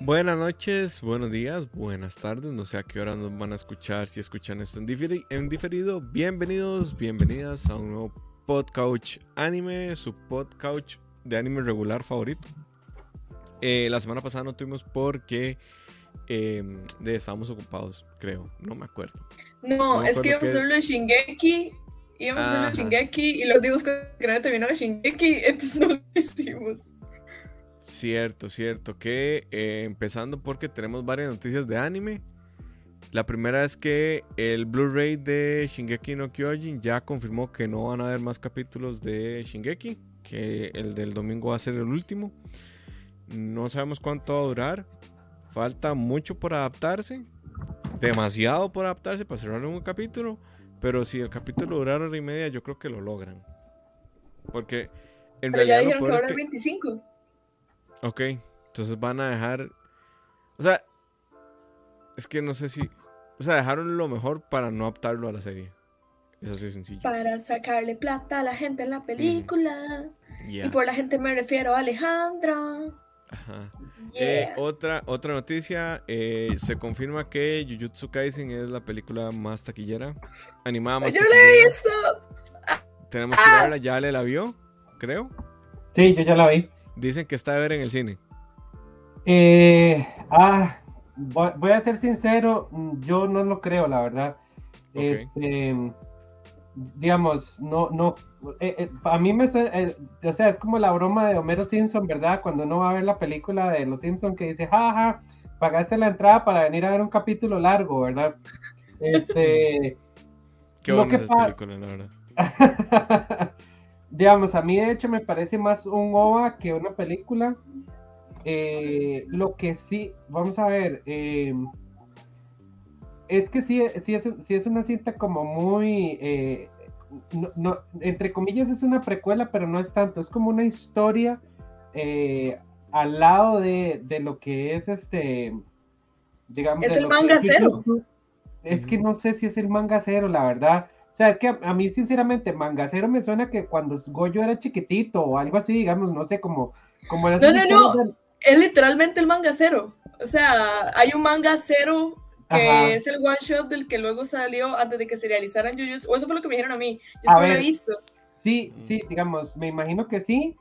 Buenas noches, buenos días, buenas tardes. No sé a qué hora nos van a escuchar. Si escuchan esto en, diferi- en diferido, bienvenidos, bienvenidas a un nuevo Podcouch Anime, su Podcouch de anime regular favorito. Eh, la semana pasada no tuvimos porque eh, de- estábamos ocupados, creo. No me acuerdo. No, No me es que íbamos a qué- hacer lo de Shingeki, íbamos a hacer lo Ajá. de Shingeki y los dibujos que no terminaron Shingeki, entonces no lo hicimos. Cierto, cierto. Que eh, empezando porque tenemos varias noticias de anime. La primera es que el Blu-ray de Shingeki no Kyojin ya confirmó que no van a haber más capítulos de Shingeki, que el del domingo va a ser el último. No sabemos cuánto va a durar. Falta mucho por adaptarse. Demasiado por adaptarse para cerrar un capítulo. Pero si el capítulo durara hora y media, yo creo que lo logran. Porque en Pero ya realidad lo dijeron que peor es ahora que- es 25. Ok, entonces van a dejar. O sea, es que no sé si. O sea, dejaron lo mejor para no adaptarlo a la serie. Es así de sencillo. Para sacarle plata a la gente en la película. Y por la gente me refiero a Alejandra. Ajá. Eh, otra, otra noticia: eh, se confirma que Jujutsu Kaisen es la película más taquillera. Animada más Yo la he visto. Tenemos que Ah. verla, ya le la vio, creo. Sí, yo ya la vi. Dicen que está de ver en el cine. Eh, ah, voy, voy a ser sincero, yo no lo creo, la verdad. Este, digamos, no, no, eh, eh, a mí me suena, eh, o sea, es como la broma de Homero Simpson, ¿verdad? Cuando uno va a ver la película de Los Simpson que dice, jaja, pagaste la entrada para venir a ver un capítulo largo, ¿verdad? Este, Qué buena que es esa película, la verdad. digamos, a mí de hecho me parece más un OVA que una película. Eh, lo que sí, vamos a ver, eh, es que sí, sí, es, sí es una cinta como muy, eh, no- no- entre comillas es una precuela, pero no es tanto, es como una historia eh, al lado de, de lo que es este, digamos... Es de el manga cero. Jujutsu. Es que no sé si es el manga cero, la verdad. O sea, es que a, a mí, sinceramente, manga cero me suena que cuando Goyo era chiquitito o algo así, digamos, no sé, como... como las No, no, no. Es literalmente el manga cero. O sea, hay un manga cero que Ajá. es el one shot del que luego salió antes de que se realizaran Jujutsu. O eso fue lo que me dijeron a mí. Yo solo lo he visto. Sí, sí, digamos, me imagino que sí,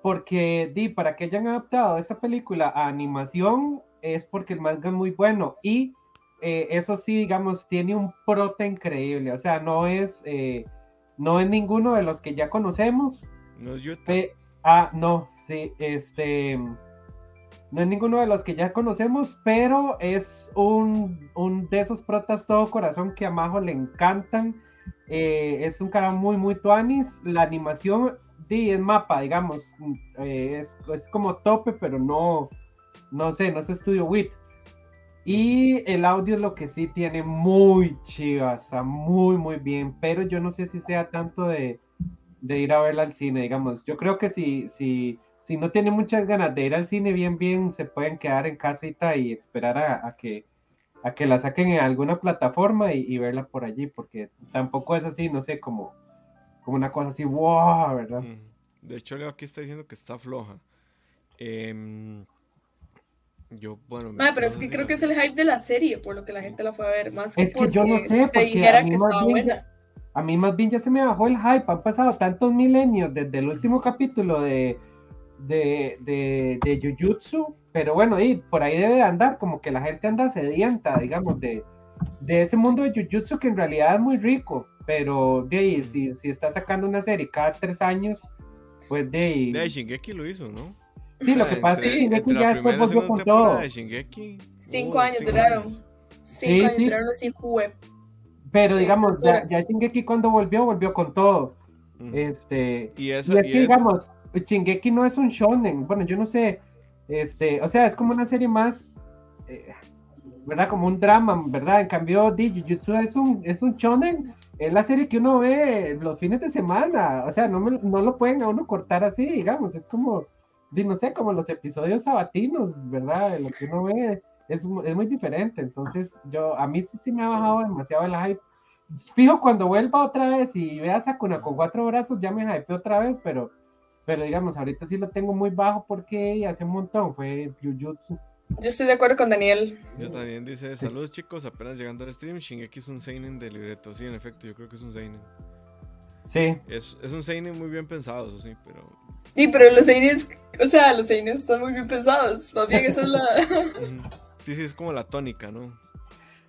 porque di, para que hayan adaptado esa película a animación es porque el manga es muy bueno y eh, eso sí, digamos, tiene un prota increíble, o sea, no es, eh, no es ninguno de los que ya conocemos, No es ah, no, sí, este. No es ninguno de los que ya conocemos, pero es un, un de esos protas todo corazón que a Majo le encantan. Eh, es un cara muy, muy tuanis. La animación di, es mapa, digamos. es, es como tope, pero no, no sé, no es estudio WIT. Y el audio es lo que sí tiene muy chiva, está muy, muy bien, pero yo no sé si sea tanto de, de ir a verla al cine, digamos. Yo creo que si, si, si no tienen muchas ganas de ir al cine bien, bien, se pueden quedar en casita y esperar a, a que, a que la saquen en alguna plataforma y, verla por allí, porque tampoco es así, no sé, como, como una cosa así, wow, ¿verdad? Mm. De hecho, Leo aquí está diciendo que está floja. Em, yo, bueno. Ma, pero es que creo que es el hype de la serie, por lo que la gente la fue a ver. Más que Es que yo no porque sé, se porque dijera a mí que más estaba bien buena. A mí más bien ya se me bajó el hype, han pasado tantos milenios desde el último capítulo de, de, de, de Jujutsu, pero bueno, y por ahí debe de andar, como que la gente anda sedienta, digamos, de, de ese mundo de Jujutsu que en realidad es muy rico, pero de ahí, si, si está sacando una serie cada tres años, pues de ahí... De Shingeki lo hizo, ¿no? Sí, lo que Entre- pasa es que Shingeki ya después volvió con todo. Cinco años cinco duraron. años. Cinco Sí, años sí. duraron así web. Pero digamos, ya, ya Shingeki cuando volvió, volvió con todo. Este, Y Y esa, es y que, eso- digamos, Shingeki no es un shonen. Bueno, yo no sé. Este, o sea, es como una serie más, eh, ¿verdad? Como un drama, ¿verdad? En cambio, Jujutsu es un, es un shonen. Es la serie que uno ve los fines de semana. O sea, no, me- no lo pueden a uno cortar así, digamos. Es como, di, no sé, como los episodios sabatinos, ¿verdad? De lo que uno ve. Es, es muy diferente. Entonces, yo, a mí sí, sí me ha bajado demasiado el hype. Fijo, cuando vuelva otra vez y vea a Sakuna con cuatro brazos, ya me hype otra vez, pero, pero digamos, ahorita sí lo tengo muy bajo porque hace un montón fue Jujutsu. Yo estoy de acuerdo con Daniel. Yo también dice, saludos chicos, apenas llegando al stream, Shingeki es un seinen de libreto. Sí, en efecto, yo creo que es un seinen. Sí. Es, es un seinen muy bien pensado, eso sí, pero... Sí, pero los seines, o sea, los seines están muy bien pensados. Más bien esa es la... Sí, sí, es como la tónica, ¿no?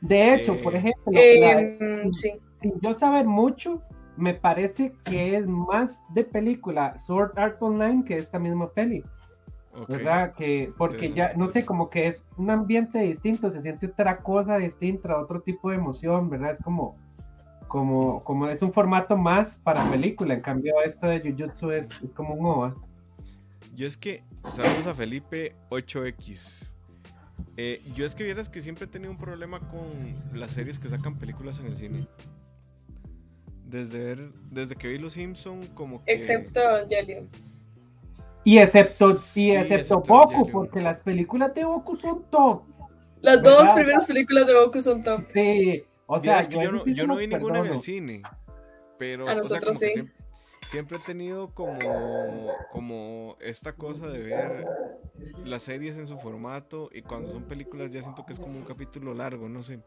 De hecho, Eh, por ejemplo, la- Eh, sí. sin yo saber mucho, me parece que es más de película Sword Art Online que esta misma peli. ¿verdad? Que porque ya, no sé, como que es un ambiente distinto, se siente otra cosa distinta, otro tipo de emoción, ¿verdad? Es como, como, como es un formato más para película, en cambio esta de Jujutsu es, es como un OVA. Yo es que, saludos a Felipe 8X. Eh, yo es que vieras que siempre he tenido un problema con las series que sacan películas en el cine. Desde ver, desde que vi Los Simpson como que... Excepto Evangelion. Y excepto, Sí, y excepto excepto Boku, Evangelion. porque las películas de Boku son top. Las ¿Verdad? dos primeras películas de Goku son top. Sí, o sea, que yo, no, yo vi ninguna en el cine. Pero, A o sea, nosotros sí. siempre, siempre he tenido como, como esta cosa de ver las series en su formato y cuando son películas ya siento que es como un capítulo largo, no sé.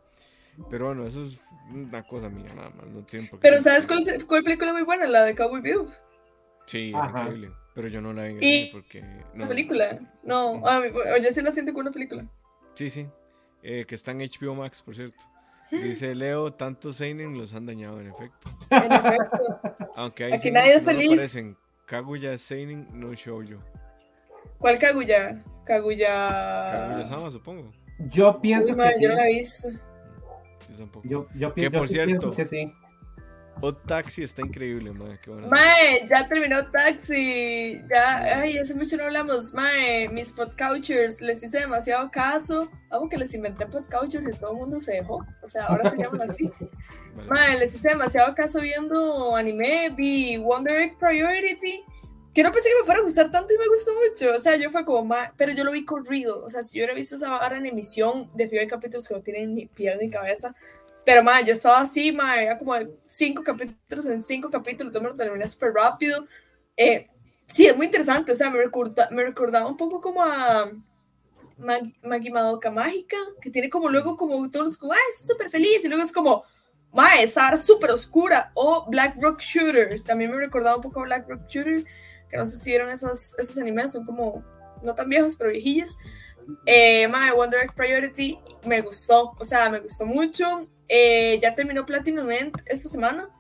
Pero bueno, eso es una cosa mía nada más, no tienen por qué Pero ¿sabes cuál, es- cuál película es muy buena? La de Cowboy View. Sí, es Ajá. increíble. Pero yo no la vi en el Y- cine porque... Una No, película. No, a mí- yo sí la siento como una película. Sí, sí. Eh, que está en HBO Max, por cierto. Dice Leo, tantos Seinen los han dañado, en efecto. En efecto. Aunque hay Aquí seinen nadie es no feliz. Kaguya Seinen no Shoujo. ¿Cuál Kaguya? Kaguya Kaguya. Sama, supongo. Yo pienso Uy, madre, que yo sí. no la he visto. Yo tampoco. Yo, yo, Que yo por sí cierto, pienso que sí. Hot Taxi está increíble, madre. Qué buena Mae, ya terminó Taxi. Ya, ay, hace mucho no hablamos. Mae, mis podcouchers, les hice demasiado caso. Algo que les inventé podcouchers y todo el mundo se dejó. O sea, ahora se llaman así. Vale. Mae, les hice demasiado caso viendo anime. Vi Wonder Egg Priority. Que no pensé que me fuera a gustar tanto y me gustó mucho. O sea, yo fue como, mae, pero yo lo vi corrido. O sea, si yo hubiera visto esa vara en emisión, de hay capítulos que no tienen ni pie ni cabeza. Pero, mae, yo estaba así, mae, era como cinco capítulos en cinco capítulos, yo me lo terminé súper rápido. Eh, sí, es muy interesante, o sea, me, recorda- me recordaba un poco como a Mag Maggie Madoka Mágica, que tiene como luego como todos como, ah, es súper feliz, y luego es como, mae, está súper oscura, o Black Rock Shooter, también me recordaba un poco a Black Rock Shooter, que no sé si vieron esos, esos animes, son como, no tan viejos, pero viejillos. Eh, My Wonder Egg Priority me gustó, o sea, me gustó mucho. Eh, ya terminó Platinum End esta semana.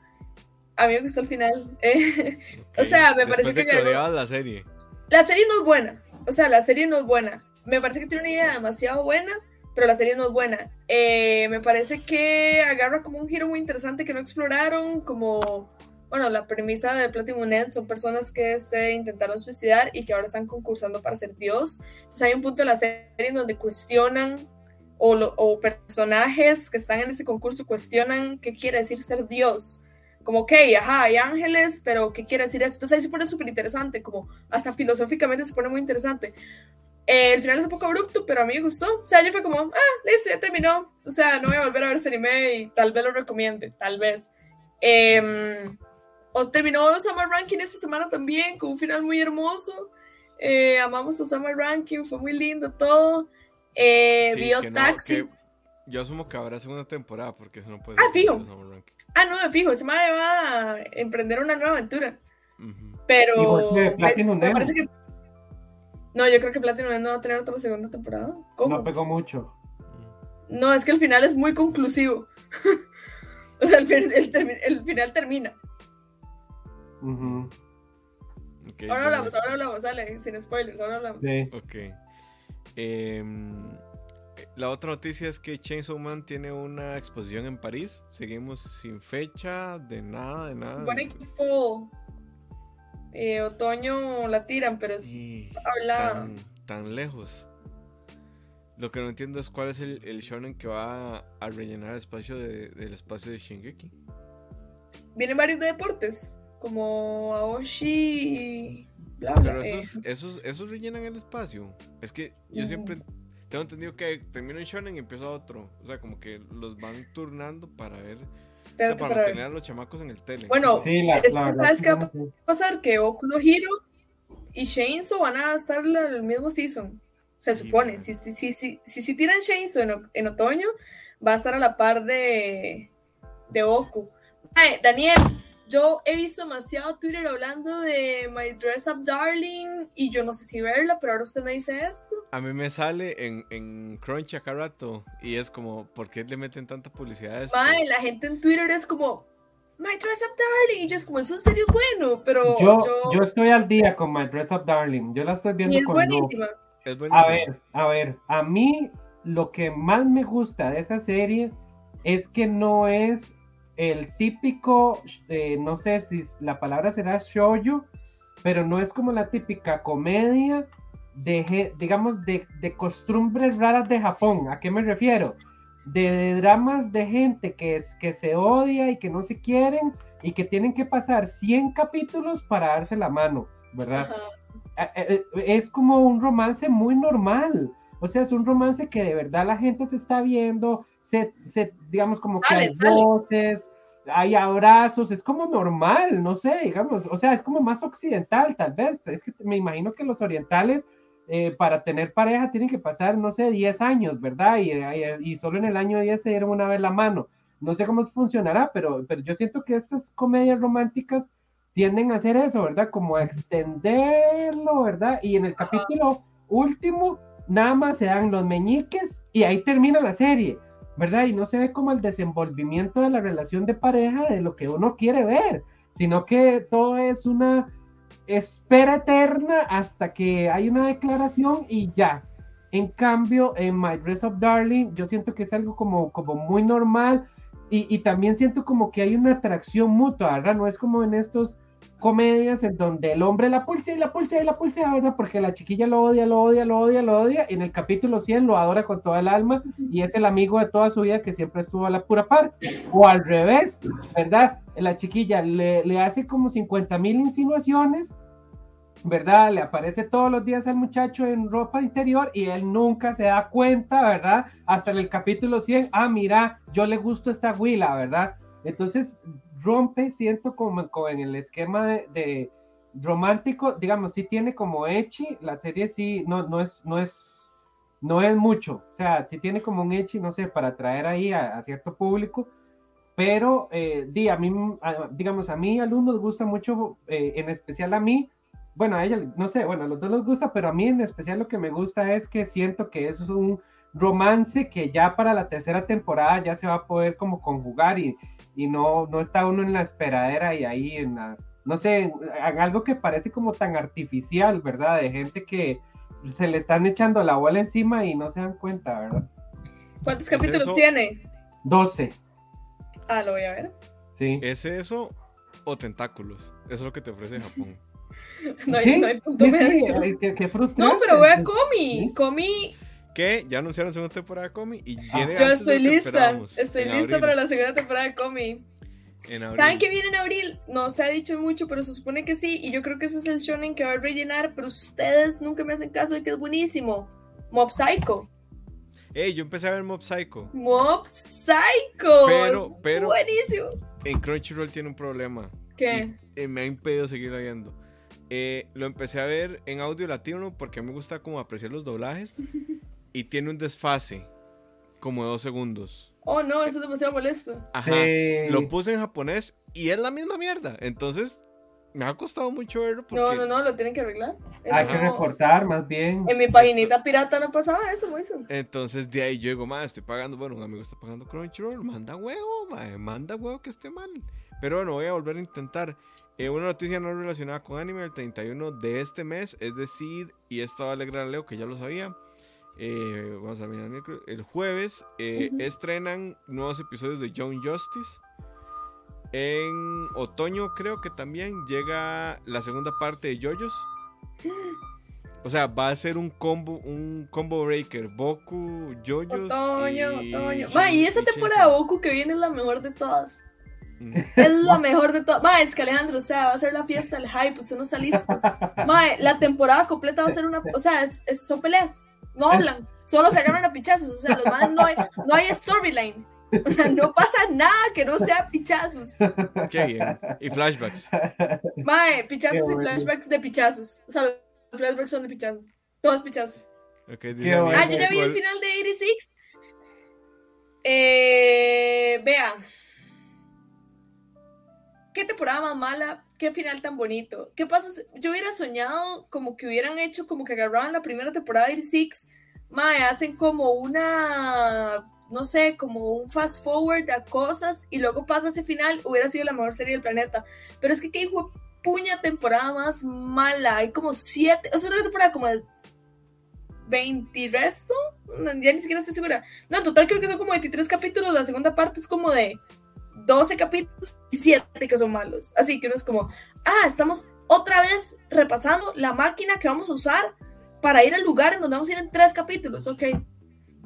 A mí me gustó el final. Eh, o Ok. sea, me Después parece de que odiabas la serie. la serie no es buena. O sea, la serie no es buena. Me parece que tiene una idea demasiado buena, pero la serie no es buena. Eh, me parece que agarra como un giro muy interesante que no exploraron, como, bueno, la premisa de Platinum End son personas que se intentaron suicidar y que ahora están concursando para ser Dios. Entonces hay un punto de la serie en donde cuestionan, o, lo- o personajes que están en ese concurso cuestionan qué quiere decir ser Dios. Como, ok, ajá, hay ángeles, pero ¿qué quiere decir eso? Entonces ahí se pone súper interesante, como hasta filosóficamente se pone muy interesante. Eh, el final es un poco abrupto, pero a mí me gustó. O sea, yo fue como, ah, listo, ya terminó. O sea, no voy a volver a ver ese anime y tal vez lo recomiende, tal vez. Em, o terminó Summer Ranking esta semana también, con un final muy hermoso. Eh, amamos Summer Ranking, fue muy lindo todo. Eh, Sí, vio que no, Taxi. que yo asumo que habrá segunda temporada porque eso no puede Ah, ser fijo. Ah, no, me fijo, ese madre va a emprender una nueva aventura. Pero me, Platinum me parece que. No, yo creo que Platinum End no va a tener otra segunda temporada. ¿Cómo? No pegó mucho. No, es que el final es muy conclusivo. o sea, el, final termina. Ahora hablamos, ahora hablamos, dale, sin spoilers, ahora hablamos. sí. Ok. Em, la otra noticia es que Chainsaw Man tiene una exposición en París. Seguimos sin fecha, de nada, de Se nada. supone que fall. Eh, otoño la tiran, pero es Y habla- tan, tan lejos. Lo que no entiendo es cuál es el, el shonen que va a rellenar el espacio de- del espacio de Shingeki. Vienen varios de deportes, como Aoshi bla bla. Pero eh. esos, esos, esos rellenan el espacio. Es que yo Mm. siempre tengo entendido que termino un shonen y empiezo otro. O sea, como que los van turnando para ver. o sea, para mantener a los chamacos en el tele. Bueno, Sí, la, Es la ¿sabes sí, qué va sí. pasar que Oku no Hero y Chainsaw van a estar la- el mismo season. Se supone. Si, si, si, si, si, si tiran Chainsaw en, en, otoño, va a estar a la par de, de Oku. Ay, Daniel, yo he visto demasiado Twitter hablando de My Dress Up Darling y yo no sé si verla, pero ahora usted me dice esto. A mí me sale en, en Crunch acá rato y es como, ¿por qué le meten tanta publicidad a esto? La gente en Twitter es como, My Dress Up Darling, y yo es como, eso en serio es bueno, pero yo, yo... yo estoy al día con My Dress Up Darling, yo la estoy viendo Y es con buenísima. Es buenísimo. A ver, a ver, a mí lo que más me gusta de esa serie es que no es el típico, eh, no sé si la palabra será shoujo, pero no es como la típica comedia de, digamos, de, de costumbres raras de Japón. ¿A qué me refiero? De dramas de gente que, es, que se odia y que no se quieren y que tienen que pasar 100 capítulos para darse la mano, ¿verdad? Ajá. eh, eh, es como un romance muy normal. O sea, es un romance que de verdad la gente se está viendo, se, se digamos como que hay voces, hay abrazos, es como normal, no sé, digamos, o sea, es como más occidental tal vez. Es que me imagino que los orientales eh, para tener pareja tienen que pasar, no sé, 10 años, ¿verdad? Y, y, y solo en el año 10 se dieron una vez la mano. No sé cómo funcionará, pero, pero yo siento que estas comedias románticas tienden a hacer eso, ¿verdad? Como a extenderlo, ¿verdad? Y en el capítulo último, nada más se dan los meñiques y ahí termina la serie, ¿verdad? Y no se ve como el desenvolvimiento de la relación de pareja de lo que uno quiere ver, sino que todo es una espera eterna hasta que hay una declaración y ya. En cambio, en My Dress Up Darling, yo siento que es algo como, como muy normal y, y también siento como que hay una atracción mutua, ¿verdad? No es como en estos comedias en donde el hombre la pulsa y la pulsa y la pulsa, ¿verdad? Porque la chiquilla lo odia, lo odia, lo odia, lo odia. Y en el capítulo 100 lo adora con toda el alma y es el amigo de toda su vida que siempre estuvo a la pura par. O al revés, ¿verdad? La chiquilla le, le hace como 50 mil insinuaciones, ¿verdad? Le aparece todos los días al muchacho en ropa interior y él nunca se da cuenta, ¿verdad? Hasta en el capítulo 100, ah, mira, yo le gusto esta huila, ¿verdad? Entonces rompe, siento como, en el esquema de, de, romántico, digamos, sí tiene como echi, la serie sí, no, no es, no es, no es mucho, o sea, sí tiene como un echi, no sé, para atraer ahí a, a cierto público, pero, eh, di, a mí, a, digamos, a mí, alumnos, gusta mucho, eh, en especial a mí, bueno, a ella, no sé, bueno, a los dos les gusta, pero a mí en especial lo que me gusta es que siento que eso es un romance que ya para la tercera temporada ya se va a poder como conjugar y, y no, no está uno en la esperadera y ahí en la, no sé, en, en algo que parece como tan artificial, ¿verdad? De gente que se le están echando la bola encima y no se dan cuenta, ¿verdad? ¿Cuántos capítulos eso? tiene? 12. Ah, lo voy a ver. Sí. ¿Es eso o tentáculos? Eso es lo que te ofrece Japón. no, hay, ¿Sí? no hay punto sí, medio. Sí, qué, qué frustrante. No, pero voy a Comi. ¿Sí? Comi que ya anunciaron segunda temporada de Comi y viene Yo estoy lista, estoy lista para la segunda temporada de Comi. ¿Saben que viene en abril? No se ha dicho mucho, pero se supone que sí. Y yo creo que ese es el shonen que va a rellenar. Pero ustedes nunca me hacen caso de que es buenísimo. Mob Psycho. Ey, yo empecé a ver Mob Psycho. Mob Psycho. Pero, pero. Buenísimo. En Crunchyroll tiene un problema. ¿Qué? Y, y me ha impedido seguir viendo. Eh, lo empecé a ver en audio latino porque me gusta como apreciar los doblajes. y tiene un desfase como de dos segundos. Oh, no, eso es demasiado molesto. Ajá. Sí. Lo puse en japonés y es la misma mierda. Entonces, me ha costado mucho verlo. Porque... No, no, no, lo tienen que arreglar. Eso Hay que no... reportar, más bien. En mi paginita pirata no pasaba eso, Moiso. Entonces, de ahí yo digo, madre, estoy pagando. Bueno, un amigo está pagando Crunchyroll. Manda huevo, madre, manda huevo que esté mal. Pero bueno, voy a volver a intentar. Eh, una noticia no relacionada con anime, el 31 de este mes, es decir, y esto va a alegrar a Leo, que ya lo sabía. Eh, vamos a mirar el jueves eh, uh -huh. estrenan nuevos episodios de Young Justice en otoño creo que también llega la segunda parte de JoJo's o sea va a ser un combo un combo breaker Boku JoJo's otoño y... otoño Ma, y esa temporada de Boku que viene es la mejor de todas es lo mejor de todo. Mae, es que Alejandro, o sea, va a ser la fiesta del hype, usted no está listo. Mae, la temporada completa va a ser una. O sea, es, es, son peleas no hablan, solo se agarran a pichazos, o sea, los más no hay, no hay storyline. O sea, no pasa nada que no sea pichazos. Qué bien. Y flashbacks. Mae, pichazos y flashbacks de pichazos. O sea, los flashbacks son de pichazos. Todos pichazos. Okay. Ah, yo ya vi el final de 86. Eh, vea. Qué temporada más mala, qué final tan bonito. ¿Qué pasa? Yo hubiera soñado como que hubieran hecho, como que agarraban la primera temporada de 86, mae, hacen como una, no sé, como un fast forward a cosas y luego pasa ese final, hubiera sido la mejor serie del planeta. Pero es que qué hijo puña temporada más mala. Hay como siete, o sea, una temporada como de 20 y resto. Ya ni siquiera estoy segura. No, en total creo que son como 23 capítulos. La segunda parte es como de 12 capítulos y 7 que son malos. Así que uno es como, ah, estamos otra vez repasando la máquina que vamos a usar para ir al lugar en donde vamos a ir en tres capítulos. Ok.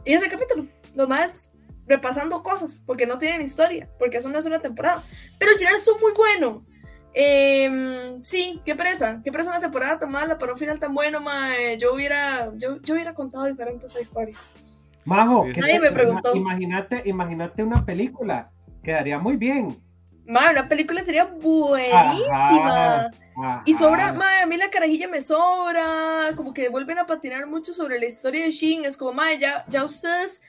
Y ese capítulo, nomás repasando cosas, porque no tienen historia, porque eso no es una temporada. Pero al final estuvo muy bueno. Eh, sí, qué presa, qué presa una temporada tan mala para un final tan bueno, mae. Yo hubiera, yo, yo hubiera contado diferente esa historia. Majo, Sí, ¿qué Nadie me preguntó. Imagínate, imagínate una película. Quedaría muy bien. Mae, una película sería buenísima. Ajá, ajá. Y sobra, mae, a mí la carajilla me sobra, como que vuelven a patinar mucho sobre la historia de Shin, es como, mae, ya, ya ustedes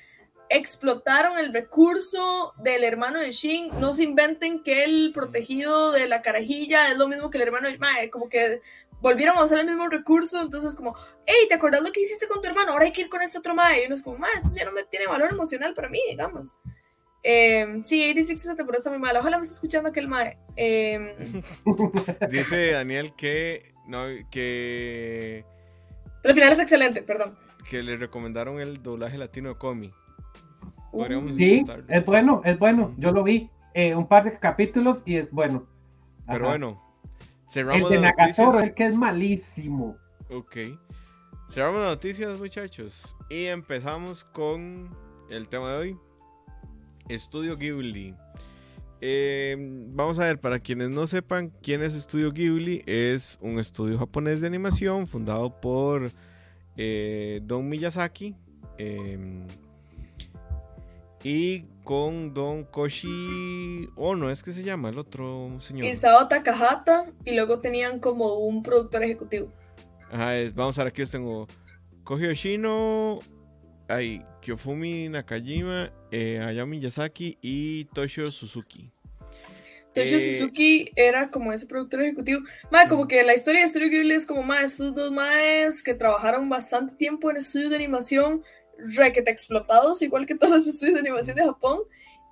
explotaron el recurso del hermano de Shin, no se inventen que el protegido de la carajilla es lo mismo que el hermano de mae, como que volvieron a usar el mismo recurso, entonces como, hey, ¿te acordás lo que hiciste con tu hermano? Ahora hay que ir con este otro mae, y uno es como, mae, eso ya no me tiene valor emocional para mí, digamos. Eh, sí, 86 esa temporada está muy mala, ojalá me esté escuchando aquel mae. Eh, Dice Daniel que, no, que, pero al final es excelente, perdón. que le recomendaron el doblaje latino de Comi. Podríamos Sí, intentarlo. es bueno, es bueno. Yo lo vi eh, un par de capítulos y es bueno. Pero bueno, el cerramos de las Nagatoro, el que es malísimo. Ok. Cerramos las noticias, muchachos. Y empezamos con el tema de hoy. Estudio Ghibli. Eh, vamos a ver, para quienes no sepan quién es Estudio Ghibli, es un estudio japonés de animación fundado por eh, Don Miyazaki eh, y con Don Koshi Ono, es que se llama el otro señor. Isao Takahata y luego tenían como un productor ejecutivo. Ajá, es- vamos a ver, aquí los tengo. Koji hay Kyofumi Nakajima, eh, Hayao Miyazaki y Toshio Suzuki. Toshio Eh, Suzuki era como ese productor ejecutivo. Ma, como que la historia de Studio Ghibli es como más estos dos maes que trabajaron bastante tiempo en estudios de animación, requete explotados, igual que todos los estudios de animación de Japón.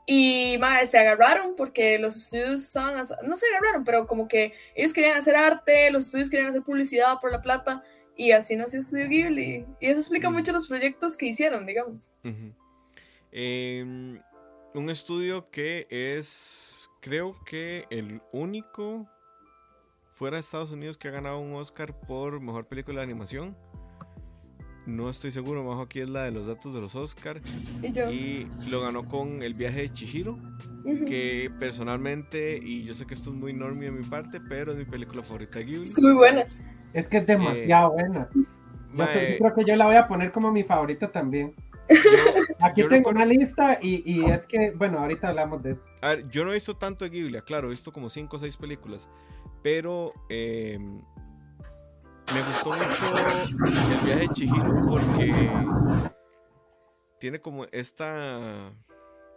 Y ma, se agarraron porque los estudios estaban, no se agarraron, pero como que ellos querían hacer arte, los estudios querían hacer publicidad por la plata, y así nació Studio Ghibli. Y eso explica Mm. mucho los proyectos que hicieron, digamos. Em, un estudio que es, creo que el único fuera de Estados Unidos que ha ganado un Oscar por mejor película de animación. No estoy seguro, bajo aquí es la de los datos de los Oscars. Y yo. Y lo ganó con El viaje de Chihiro. que personalmente, y yo sé que esto es muy normie de mi parte, pero es mi película favorita de Ghibli. Es muy buena. Es que es demasiado Eh, buena. Yo, Mae, yo creo que yo la voy a poner como mi favorita también. yo, Aquí Yo tengo recuerdo- una lista y, y es que, bueno, ahorita hablamos de eso. a ver, yo no he visto tanto de Ghibli, claro, he visto como 5 o 6 películas, pero eh, me gustó mucho el viaje de Chihiro porque tiene como esta,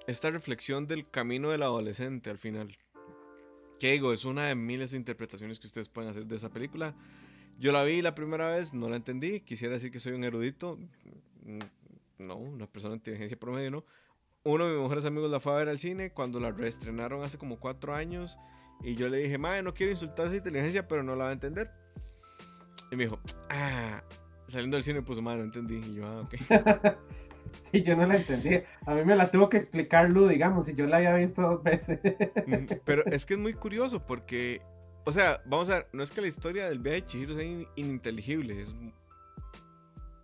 esta reflexión del camino del adolescente al final. Que digo, es una de miles de interpretaciones que ustedes pueden hacer de esa película. Yo la vi la primera vez, no la entendí. Quisiera decir que soy un erudito. Mm, No, una persona de inteligencia promedio, ¿no? Uno de mis mejores amigos la fue a ver al cine cuando la reestrenaron hace como cuatro años. Y yo le dije, madre, no quiero insultar esa inteligencia, pero no la va a entender. Y me dijo, ah, saliendo del cine puso, madre, no entendí. Y yo, ah, ok. Sí, yo no la entendí. A mí me la tuvo que explicar Lu, digamos, y yo la había visto dos veces. Pero es que es muy curioso porque, o sea, vamos a ver, no es que la historia del viaje de Chihiro sea in- ininteligible, es,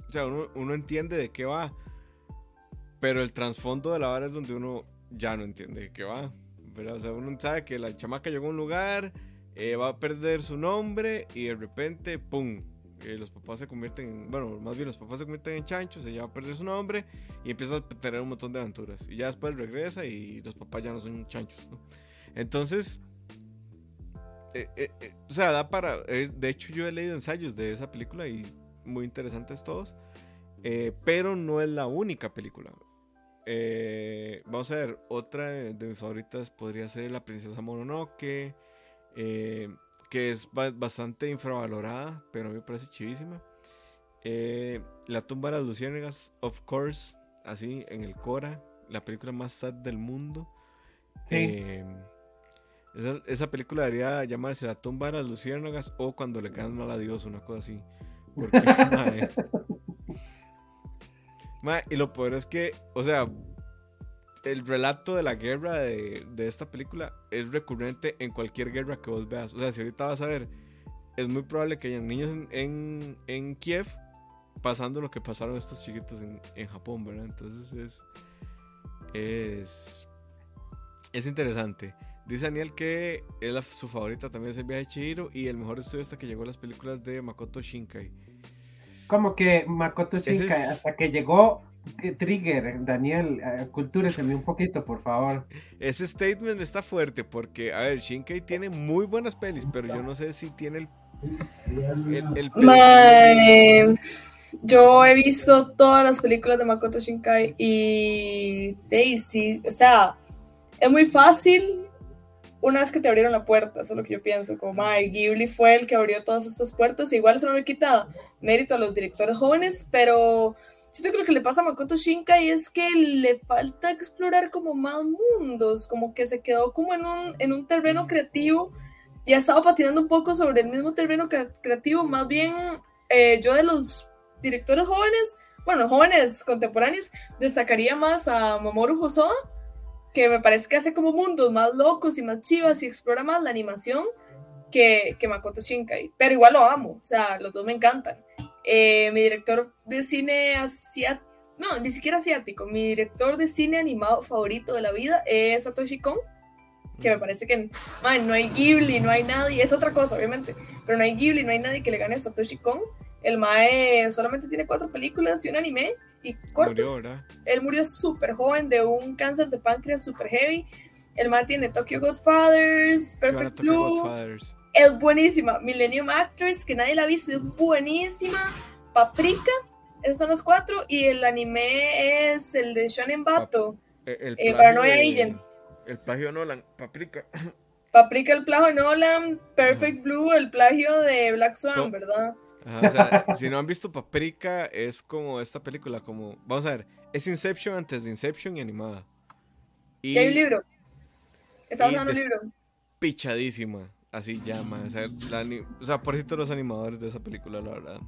o sea, uno, uno entiende de qué va, pero el trasfondo de la vara es donde uno ya no entiende de qué va, ¿verdad? O sea, uno sabe que la chamaca llegó a un lugar, eh, va a perder su nombre y de repente, ¡pum! eh, los papás se convierten en, bueno, más bien los papás se convierten en chanchos, ella va a perder su nombre y empieza a tener un montón de aventuras. Y ya después regresa y los papás ya no son chanchos, ¿no? Entonces, eh, eh, eh, o sea, da para. eh, de hecho, yo he leído ensayos de esa película y muy interesantes todos. eh, pero no es la única película. Vamos a ver, otra de mis favoritas podría ser La Princesa Mononoke, que es bastante infravalorada, pero a mí me parece chivísima. la tumba de las luciérnagas, of course, así en el Cora, la película más sad del mundo. Esa, esa, película debería llamarse La tumba de las luciérnagas o Cuando le quedan mal a Dios, una cosa así. Porque, y lo peor es que, o sea, el relato de la guerra de, esta película es recurrente en cualquier guerra que vos veas. O sea, si ahorita vas a ver, es muy probable que hayan niños en, en, Kiev pasando lo que pasaron estos chiquitos en, en Japón, ¿verdad? Entonces es, es, es interesante. Dice Daniel que es su favorita también es el viaje de Chihiro y el mejor estudio hasta que llegó a las películas de Makoto Shinkai. Como que Makoto Shinkai, hasta que llegó Trigger, Daniel, uh, cultúreseme un poquito, por favor. Ese statement está fuerte porque, a ver, Shinkai tiene muy buenas pelis, pero yo no sé si tiene el... el, yo he visto todas las películas de Makoto Shinkai y Daisy, o sea, es muy fácil una vez que te abrieron la puerta, eso es lo que yo pienso, como, ay, Ghibli fue el que abrió todas estas puertas, igual se me ha quitado mérito a los directores jóvenes, pero siento que lo que le pasa a Makoto Shinkai es que le falta explorar como más mundos, como que se quedó como en un, en un terreno creativo y ha estado patinando un poco sobre el mismo terreno creativo, más bien eh, yo de los directores jóvenes, bueno, jóvenes contemporáneos, destacaría más a Mamoru Hosoda, que me parece que hace como mundos más locos y más chivas y explora más la animación que, que Makoto Shinkai. Pero igual lo amo, o sea, los dos me encantan. Eh, mi director de cine asiático, no, ni siquiera asiático, mi director de cine animado favorito de la vida es Satoshi Kon, que me parece que no hay Ghibli, no hay nadie, es otra cosa obviamente, pero no hay Ghibli, no hay nadie que le gane a Satoshi Kon. El Mae solamente tiene cuatro películas y un anime, y cortos. Él murió súper joven de un cáncer de páncreas súper heavy. El mar tiene Tokyo Godfathers, Perfect Blue. Es buenísima. Millennium Actress, que nadie la ha visto, es buenísima. Paprika, esos son los cuatro. Y el anime es el de Shonen Bato. El, eh, Paranoia Agent. El plagio de Nolan, Paprika. Paprika, el plagio de Nolan. Perfect Blue, el plagio de Black Swan, ¿verdad? si no han visto Paprika, es como esta película, como, vamos a ver, es Inception antes de Inception y animada. Y, hay un libro. Está usando un libro. Pichadísima, así llama. O sea, o sea, por todos los animadores de esa película, la verdad.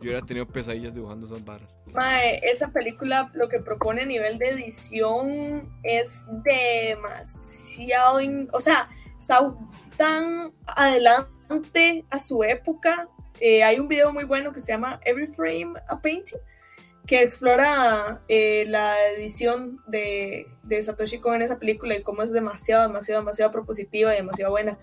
Yo hubiera tenido pesadillas dibujando esas barras. Mae, esa película lo que propone a nivel de edición es demasiado. o sea, está tan adelante a su época eh, hay un video muy bueno que se llama Every Frame a Painting, que explora eh, la edición de, Satoshi Kon en esa película y cómo es demasiado, demasiado, demasiado propositiva y demasiado buena.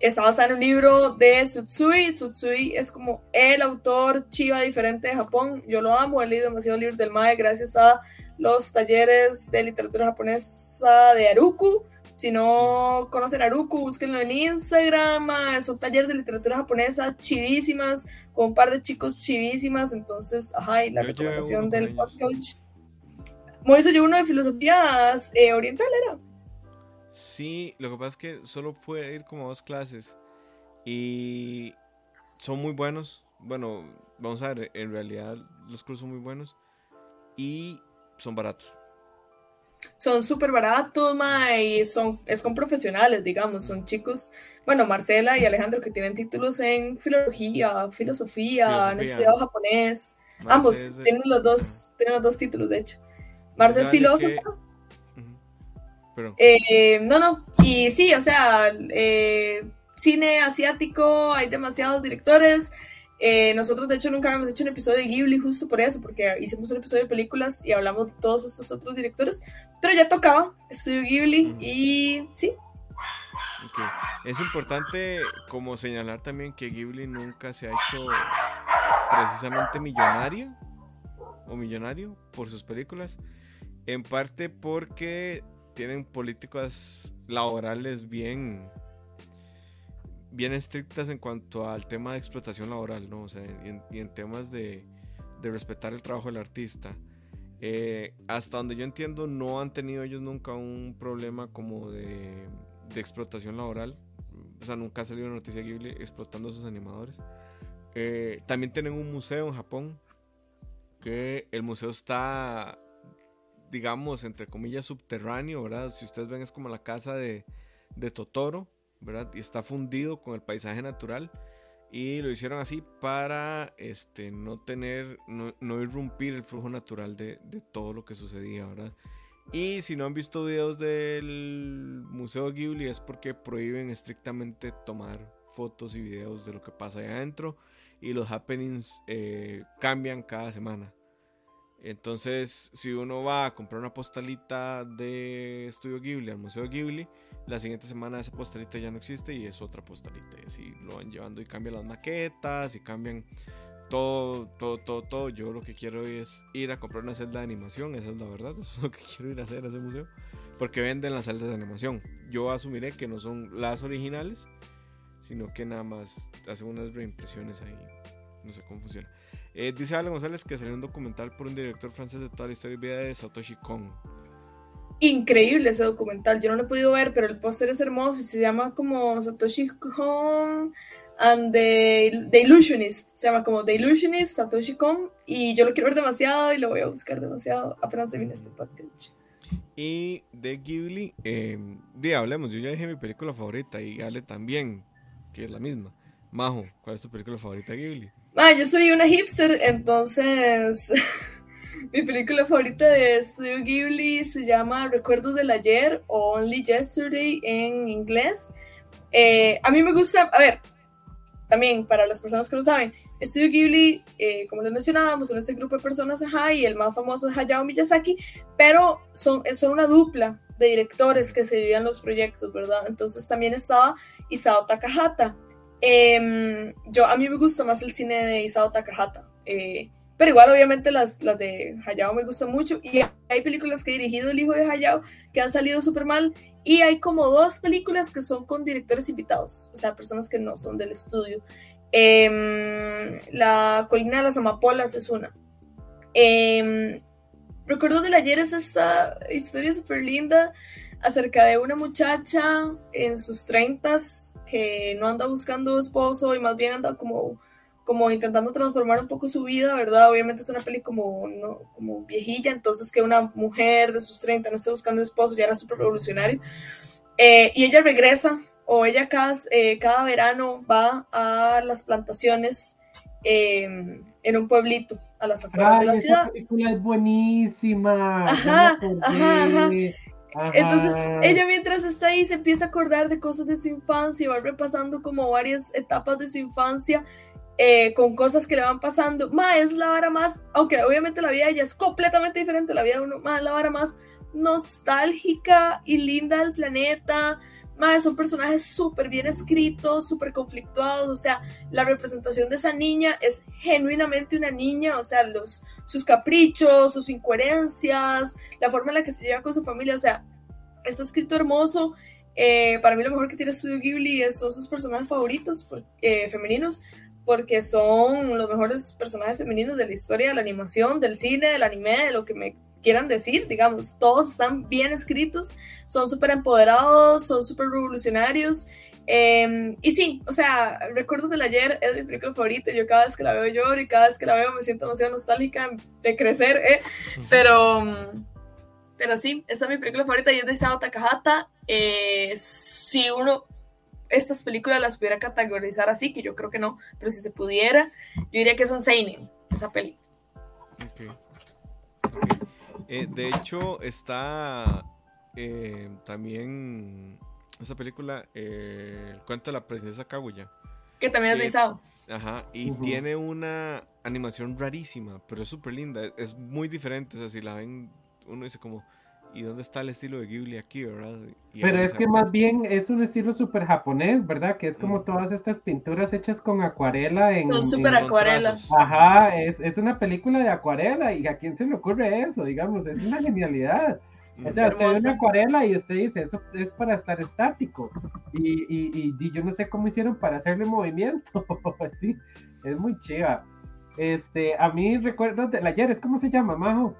Está basada en un libro de Tsutsui. Tsutsui es como el autor chiva diferente de Japón. Yo lo amo, he leído demasiado libros del Mae gracias a los talleres de literatura japonesa de Aruku si no conocen a Aruku, búsquenlo en Instagram. Es un taller de literatura japonesa chivísimas, con un par de chicos chivísimas. Entonces, ajá, y la recomendación del podcast. Moiso llevó uno de filosofías eh, oriental, ¿era? Sí, lo que pasa es que solo puede ir como a dos clases. Y son muy buenos. Bueno, vamos a ver, en realidad los cursos son muy buenos. Y son baratos son súper baratos, ma, y son, es con profesionales, digamos, son chicos, bueno, Marcela y Alejandro que tienen títulos en filología, filosofía, han estudiado japonés, ambos tienen los dos, tienen los dos títulos, de hecho. Marcel filósofo. Eh, no, no, y sí, o sea, eh, cine asiático, hay demasiados directores, eh, nosotros, de hecho, nunca habíamos hecho un episodio de Ghibli justo por eso, porque hicimos un episodio de películas y hablamos de todos estos otros directores, pero ya tocaba estudio Ghibli y sí. Es importante como señalar también que Ghibli nunca se ha hecho precisamente millonario o millonario por sus películas, en parte porque tienen políticas laborales bien bien estrictas en cuanto al tema de explotación laboral, ¿no? O sea, y en, temas de, respetar el trabajo del artista. Eh, hasta donde yo entiendo, no han tenido ellos nunca un problema como de, de explotación laboral. O sea, nunca ha salido una noticia Ghibli explotando a sus animadores. Eh, también tienen un museo en Japón, que el museo está, digamos, entre comillas, subterráneo, ¿verdad? Si ustedes ven es como la casa de, de Totoro, ¿verdad? Y está fundido con el paisaje natural. Y lo hicieron así para este, no tener, no, no irrumpir el flujo natural de, de, todo lo que sucedía, ¿verdad? Y si no han visto videos del Museo Ghibli es porque prohíben estrictamente tomar fotos y videos de lo que pasa ahí adentro y los happenings eh, cambian cada semana. Entonces, si uno va a comprar una postalita de Estudio Ghibli al Museo Ghibli, la siguiente semana esa postalita ya no existe y es otra postalita. Y así lo van llevando y cambian las maquetas y cambian todo, todo, todo, todo. Yo lo que quiero es ir a comprar una celda de animación, esa es la verdad, eso es lo que quiero ir a hacer a ese museo. Porque venden las celdas de animación. Yo asumiré que no son las originales, sino que nada más hacen unas reimpresiones ahí. No sé cómo funciona. Eh, dice Ale González que salió un documental por un director francés de toda la historia y vida de Satoshi Kon. Increíble ese documental, yo no lo he podido ver, pero el póster es hermoso y se llama como Satoshi Kon and the, the, Illusionist, se llama como The Illusionist, Satoshi Kon, y yo lo quiero ver demasiado y lo voy a buscar demasiado apenas termine este podcast. Y de Ghibli, eh, de hablemos, yo ya dije mi película favorita y Ale también que es la misma. Majo, ¿cuál es tu película favorita de Ghibli? Ah, yo soy una hipster, entonces mi película favorita de Studio Ghibli se llama Recuerdos del Ayer o Only Yesterday en inglés. Eh, a mí me gusta, a ver, también para las personas que lo saben, Studio Ghibli, eh, como les mencionábamos, son este grupo de personas, ajá, y el más famoso es Hayao Miyazaki, pero son, son una dupla de directores que se dividían los proyectos, ¿verdad? Entonces también estaba Isao Takahata. Eh, yo, a mí me gusta más el cine de Isao Takahata, eh, pero igual obviamente las, las de Hayao me gustan mucho y hay películas que ha dirigido el hijo de Hayao que han salido súper mal y hay como dos películas que son con directores invitados, o sea, personas que no son del estudio. Eh, la colina de las amapolas es una. Eh, Recuerdo del ayer es esta historia súper linda acerca de una muchacha en sus treintas que no anda buscando esposo y más bien anda como, como intentando transformar un poco su vida, ¿verdad? Obviamente es una peli como, no, como viejilla, entonces que una mujer de sus 30 no esté buscando esposo ya era súper revolucionario. Eh, y ella regresa, o ella cada, eh, cada verano va a las plantaciones eh, en un pueblito a las afueras Ay, de la esa ciudad. película es buenísima. Ajá, ajá, ajá. Ajá. Entonces ella mientras está ahí se empieza a acordar de cosas de su infancia y va repasando como varias etapas de su infancia eh, con cosas que le van pasando. Ma, es la vara más, aunque obviamente la vida de ella es completamente diferente a la vida de uno, ma, es la vara más nostálgica y linda del planeta. Ma, son personajes súper bien escritos, súper conflictuados, o sea, la representación de esa niña es genuinamente una niña, o sea, los, sus caprichos, sus incoherencias, la forma en la que se lleva con su familia, o sea, está escrito hermoso. Eh, para mí lo mejor que tiene Studio Ghibli son sus personajes favoritos eh, femeninos, porque son los mejores personajes femeninos de la historia de la animación, del cine, del anime, de lo que me quieran decir, digamos, todos están bien escritos, son súper empoderados, son súper revolucionarios. eh, y sí, o sea, Recuerdos del Ayer es mi película favorita. Yo cada vez que la veo lloro y cada vez que la veo me siento demasiado nostálgica de crecer, ¿eh? Pero, pero sí, esa es mi película favorita y es de Isao Takahata. Eh, si uno estas películas las pudiera categorizar así, que yo creo que no, pero si se pudiera, yo diría que es un seinen, esa peli. Ok. Ok. Eh, de hecho, está eh, también esa película, eh, el cuento de la princesa Kaguya. Que también es de Eh, Isao. Ajá, y tiene una animación rarísima, pero es súper linda. Es, es muy diferente. O sea, si la ven, uno dice como, ¿y dónde está el estilo de Ghibli aquí, verdad? Y Pero es que acuerda. más bien es un estilo súper japonés, ¿verdad? Que es como Mm. todas estas pinturas hechas con acuarela en... Son súper acuarelas. Ajá, es, es una película de acuarela y a quién se le ocurre eso, digamos, es una genialidad. O Es sea, usted ve una acuarela y usted dice, eso es para estar estático. Y, y, y- y yo no sé cómo hicieron para hacerle movimiento. sí, es muy chiva. Este, a mí recuerdo de la ¿cómo se llama, Majo?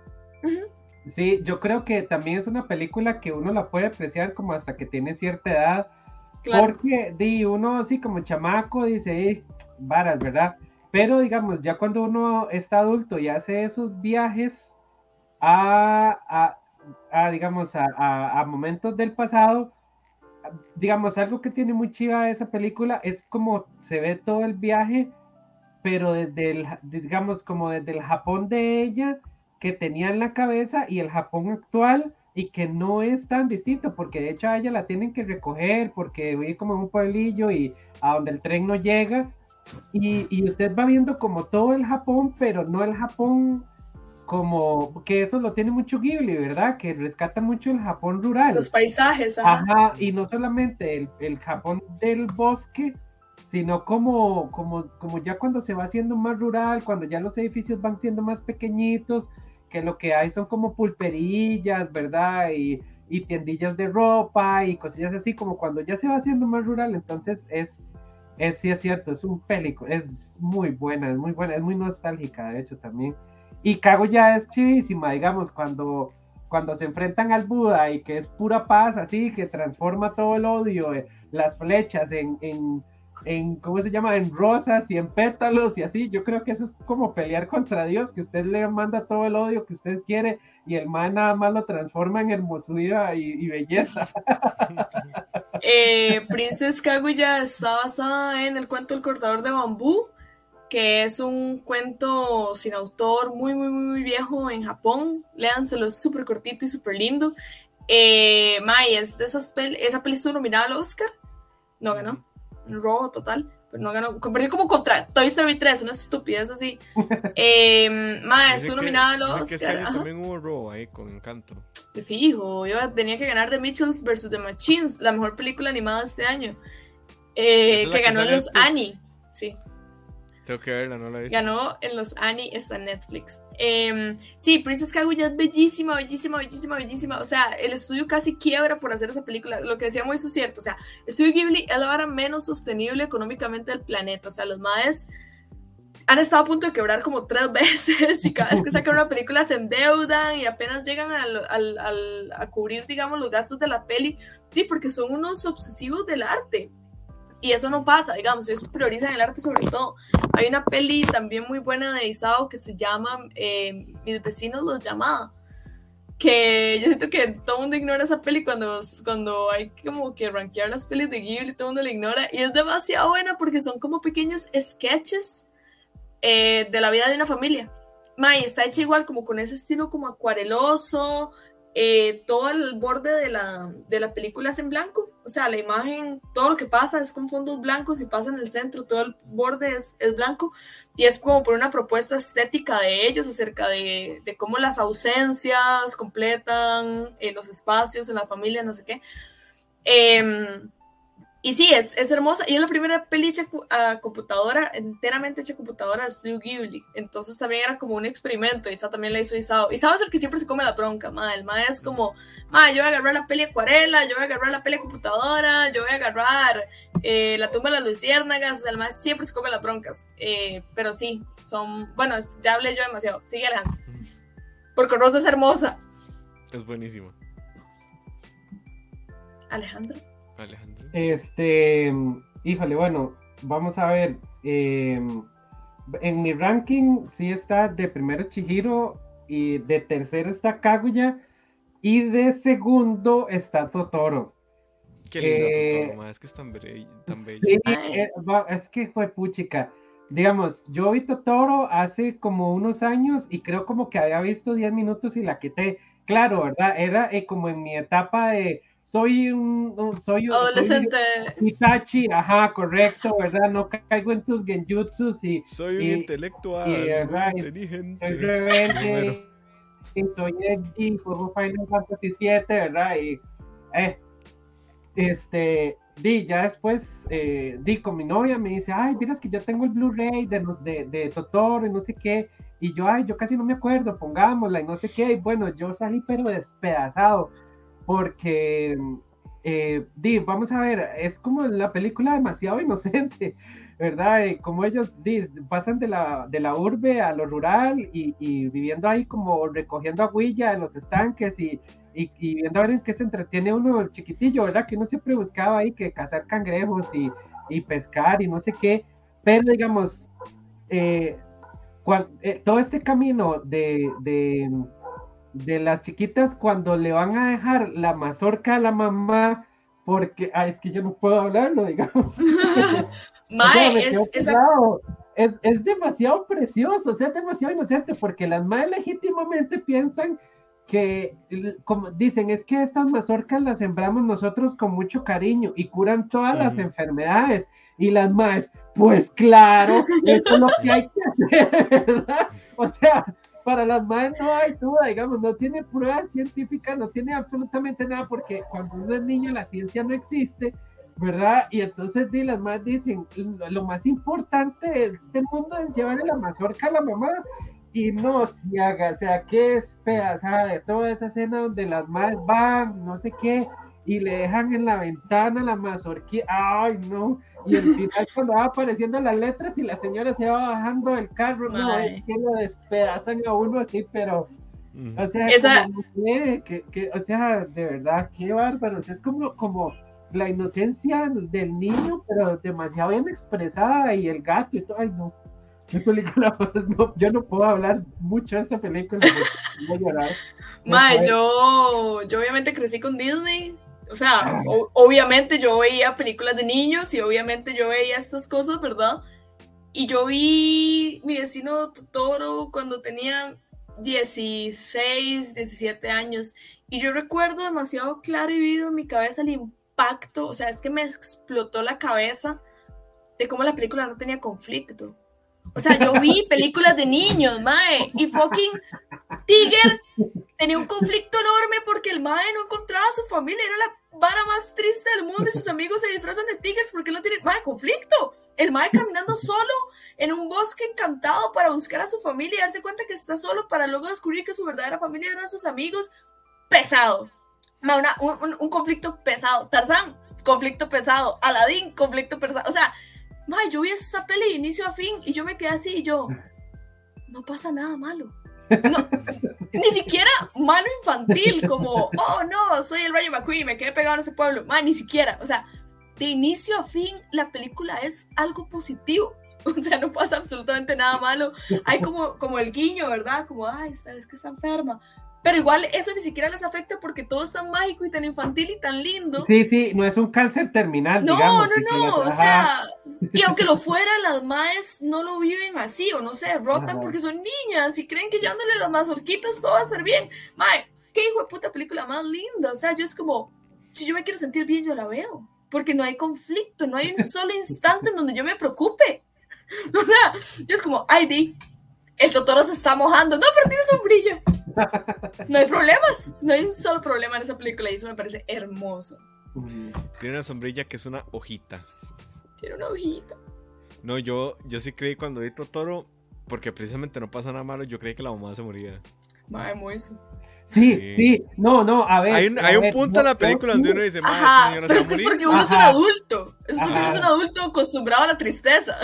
Sí, yo creo que también es una película que uno la puede apreciar como hasta que tiene cierta edad. Porque di, uno así como chamaco dice, varas, ¿verdad? Pero digamos, ya cuando uno está adulto y hace esos viajes a, a, digamos, a, a, momentos del pasado, digamos, algo que tiene muy chiva esa película es como se ve todo el viaje, pero desde el, digamos, como desde el Japón de ella que tenía en la cabeza y el Japón actual y que no es tan distinto, porque de hecho a ella la tienen que recoger porque vive como en un pueblillo y a donde el tren no llega. Y, y usted va viendo como todo el Japón, pero no el Japón como que eso lo tiene mucho Ghibli, ¿verdad? Que rescata mucho el Japón rural. Los paisajes, ajá. ajá y no solamente el, el, Japón del bosque, sino como, como, como ya cuando se va haciendo más rural, cuando ya los edificios van siendo más pequeñitos, que lo que hay son como pulperillas, ¿verdad? Y, tiendillas de ropa y cosillas así, como cuando ya se va haciendo más rural, entonces es, es sí es cierto, es un pélico, es muy buena, es muy buena, es muy nostálgica, de hecho, también. Y Kaguya es chivísima, digamos, cuando, cuando se enfrentan al Buda y que es pura paz, así, que transforma todo el odio, eh, las flechas en, en, en, ¿cómo se llama? En rosas y en pétalos y así. Yo creo que eso es como pelear contra Dios, que usted le manda todo el odio que usted quiere y el man nada más lo transforma en hermosura y, belleza. Eh, Princess Kaguya está basada en el cuento El cortador de bambú que es un cuento sin autor muy, muy, muy viejo en Japón. Léanselo, es súper cortito y súper lindo. Eh, May, es de esas esa peli estuvo nominada al Oscar. No ganó. Un robo total. Pero no ganó. Perdió como contra Toy Story 3, una estupidez así. eh, May, estuvo nominada al Oscar. Que este también hubo robo ahí con encanto. De fijo, yo tenía que ganar The Mitchells vs. The Machines, la mejor película animada de este año. Eh, que, ganó los Annie. Sí. Tengo que verla, no la he. Ganó en los Annie, está Netflix. Eh, sí, Princess Kaguya es bellísima, bellísima, bellísima, bellísima. O sea, el estudio casi quiebra por hacer esa película. Lo que decíamos es cierto. O sea, Estudio Ghibli es la vara menos sostenible económicamente del planeta. O sea, los maes han estado a punto de quebrar como tres veces y cada vez que sacan una película se endeudan y apenas llegan a cubrir, digamos, los gastos de la peli. Sí, porque son unos obsesivos del arte. Y eso no pasa, digamos, ellos priorizan el arte sobre todo. Hay una peli también muy buena de Isao que se llama eh, Mis vecinos los llamaba. Que yo siento que todo el mundo ignora esa peli cuando, cuando hay como que rankear las pelis de Ghibli, todo el mundo la ignora. Y es demasiado buena porque son como pequeños sketches eh, de la vida de una familia. May está hecha igual como con ese estilo como acuareloso, eh, todo el borde de la, de la película es en blanco, o sea, la imagen, todo lo que pasa es con fondos blancos y pasa en el centro, todo el borde es, es blanco y es como por una propuesta estética de ellos acerca de, de cómo las ausencias completan eh, los espacios en la familia, no sé qué. Eh, y sí, es, es hermosa. Y es la primera peli hecha a computadora, enteramente hecha a computadora de Studio Ghibli. Entonces también era como un experimento. Y esa también la hizo Isao. Isao es el que siempre se come la bronca, ma. El ma es como, ma, yo voy a agarrar la peli acuarela, yo voy a agarrar la peli a computadora, yo voy a agarrar eh, la tumba de las luciérnagas. O sea, el ma siempre se come las broncas. Eh, pero sí, son, bueno, ya hablé yo demasiado. Sigue Alejandro. Porque Rosa es hermosa. Es buenísimo. Alejandro. Alejandro. Este, híjole, bueno, vamos a ver. Eh, en mi ranking sí está de primero Chihiro y de tercero está Kaguya y de segundo está Totoro. Qué lindo eh, Totoro, es que es tan, bello. Sí, eh, es que fue puchica. Digamos, yo vi Totoro hace como unos años y creo como que había visto 10 minutos y la quité. Claro, ¿verdad? Era eh, como en mi etapa de soy un, soy un adolescente. Itachi, ajá, correcto, ¿verdad? No caigo en tus genjutsus y soy un intelectual, y, inteligente. Soy rebelde. y soy Edgy, juego Final Fantasy VII, ¿verdad? Y eh, este, di, ya después, eh, di con mi novia me dice, ay, miras que yo tengo el Blu-ray de, de, de Totoro y no sé qué, y yo, ay, yo casi no me acuerdo, pongámosla y no sé qué, y bueno, yo salí pero despedazado porque, eh, di, vamos a ver, es como la película demasiado inocente, ¿verdad? Y como ellos pasan de la, de la urbe a lo rural y, viviendo ahí como recogiendo agüilla en los estanques y, y, viendo a ver en qué se entretiene uno el chiquitillo, ¿verdad? Que uno siempre buscaba ahí que cazar cangrejos y, y pescar y no sé qué, pero digamos, eh, eh, todo este camino de, de, de, las chiquitas cuando le van a dejar la mazorca a la mamá, porque, ah, es que yo no puedo hablarlo, digamos. es, es, demasiado precioso, o sea, es demasiado inocente, porque las madres legítimamente piensan que, como dicen, es que estas mazorcas las sembramos nosotros con mucho cariño y curan todas las enfermedades. Y las más, pues claro, eso es lo que hay que hacer, ¿verdad? O sea, para las madres no hay duda, digamos, no tiene pruebas científicas, no tiene absolutamente nada, porque cuando uno es niño la ciencia no existe, ¿verdad? Y entonces las madres dicen, lo más importante de este mundo es llevarle la mazorca a la mamá y no se haga, o sea, qué es de toda esa escena donde las madres van, no sé qué, y le dejan en la ventana la mazorquía, ay no, y al final cuando va apareciendo las letras y la señora se va bajando del carro, no, es que lo despedazan a uno así, pero, o sea, que, o sea, de verdad, qué bárbaro, o sea, es como, como la inocencia del niño, pero demasiado bien expresada, y el gato y todo, ay no. película? yo no puedo hablar mucho de esta película. Voy a llorar. Mae, yo, yo obviamente crecí con Disney. O sea, obviamente yo veía películas de niños y obviamente yo veía estas cosas, ¿verdad? Y yo vi mi vecino Totoro cuando tenía 16, 17 años. Y yo recuerdo demasiado claro y vivo en mi cabeza el impacto. O sea, es que me explotó la cabeza de cómo la película no tenía conflicto. O sea, yo vi películas de niños, mae, y fucking Tiger tenía un conflicto enorme porque el mae no encontraba a su familia, era la vara más triste del mundo y sus amigos se disfrazan de tigres porque no tienen, mae, conflicto. El mae caminando solo en un bosque encantado para buscar a su familia y darse cuenta que está solo para luego descubrir que su verdadera familia eran sus amigos. Pesado. Mae, un, un conflicto pesado. Tarzán, conflicto pesado. Aladín, conflicto pesado. O sea, Mae, yo vi esa peli de inicio a fin y yo me quedé así y yo, no pasa nada malo. Ni siquiera malo infantil, como, oh no, soy el Rayo McQueen me quedé pegado en ese pueblo. Mae, ni siquiera. O sea, de inicio a fin, la película es algo positivo. O sea, no pasa absolutamente nada malo. Hay como, como el guiño, ¿verdad? Como, ay, es que está enferma. Pero igual eso ni siquiera les afecta porque todo es tan mágico y tan infantil y tan lindo. Sí, sí, no es un cáncer terminal. No, no, no, o sea, y aunque lo fuera, las maes no lo viven así, o no sé, rotan porque son niñas y creen que llevándole las mazorquitas todo va a ser bien. Mae, qué hijo de puta película más linda, o sea, yo es como, si yo me quiero sentir bien, yo la veo, porque no hay conflicto, no hay un solo instante en donde yo me preocupe. O sea, yo es como, ay, di, el Totoro se está mojando, no, pero tiene sombrilla no hay problemas, no hay un solo problema en esa película y eso me parece hermoso. Tiene una sombrilla que es una hojita. Tiene una hojita. No, yo, yo sí creí cuando vi Totoro, porque precisamente no pasa nada malo, yo creí que la mamá se moría. Madre eso. Sí, sí, no, no, a ver. Hay un, hay un punto en la película donde uno dice, Ajá, pero es que es porque uno es un adulto. Es porque uno es un adulto acostumbrado a la tristeza.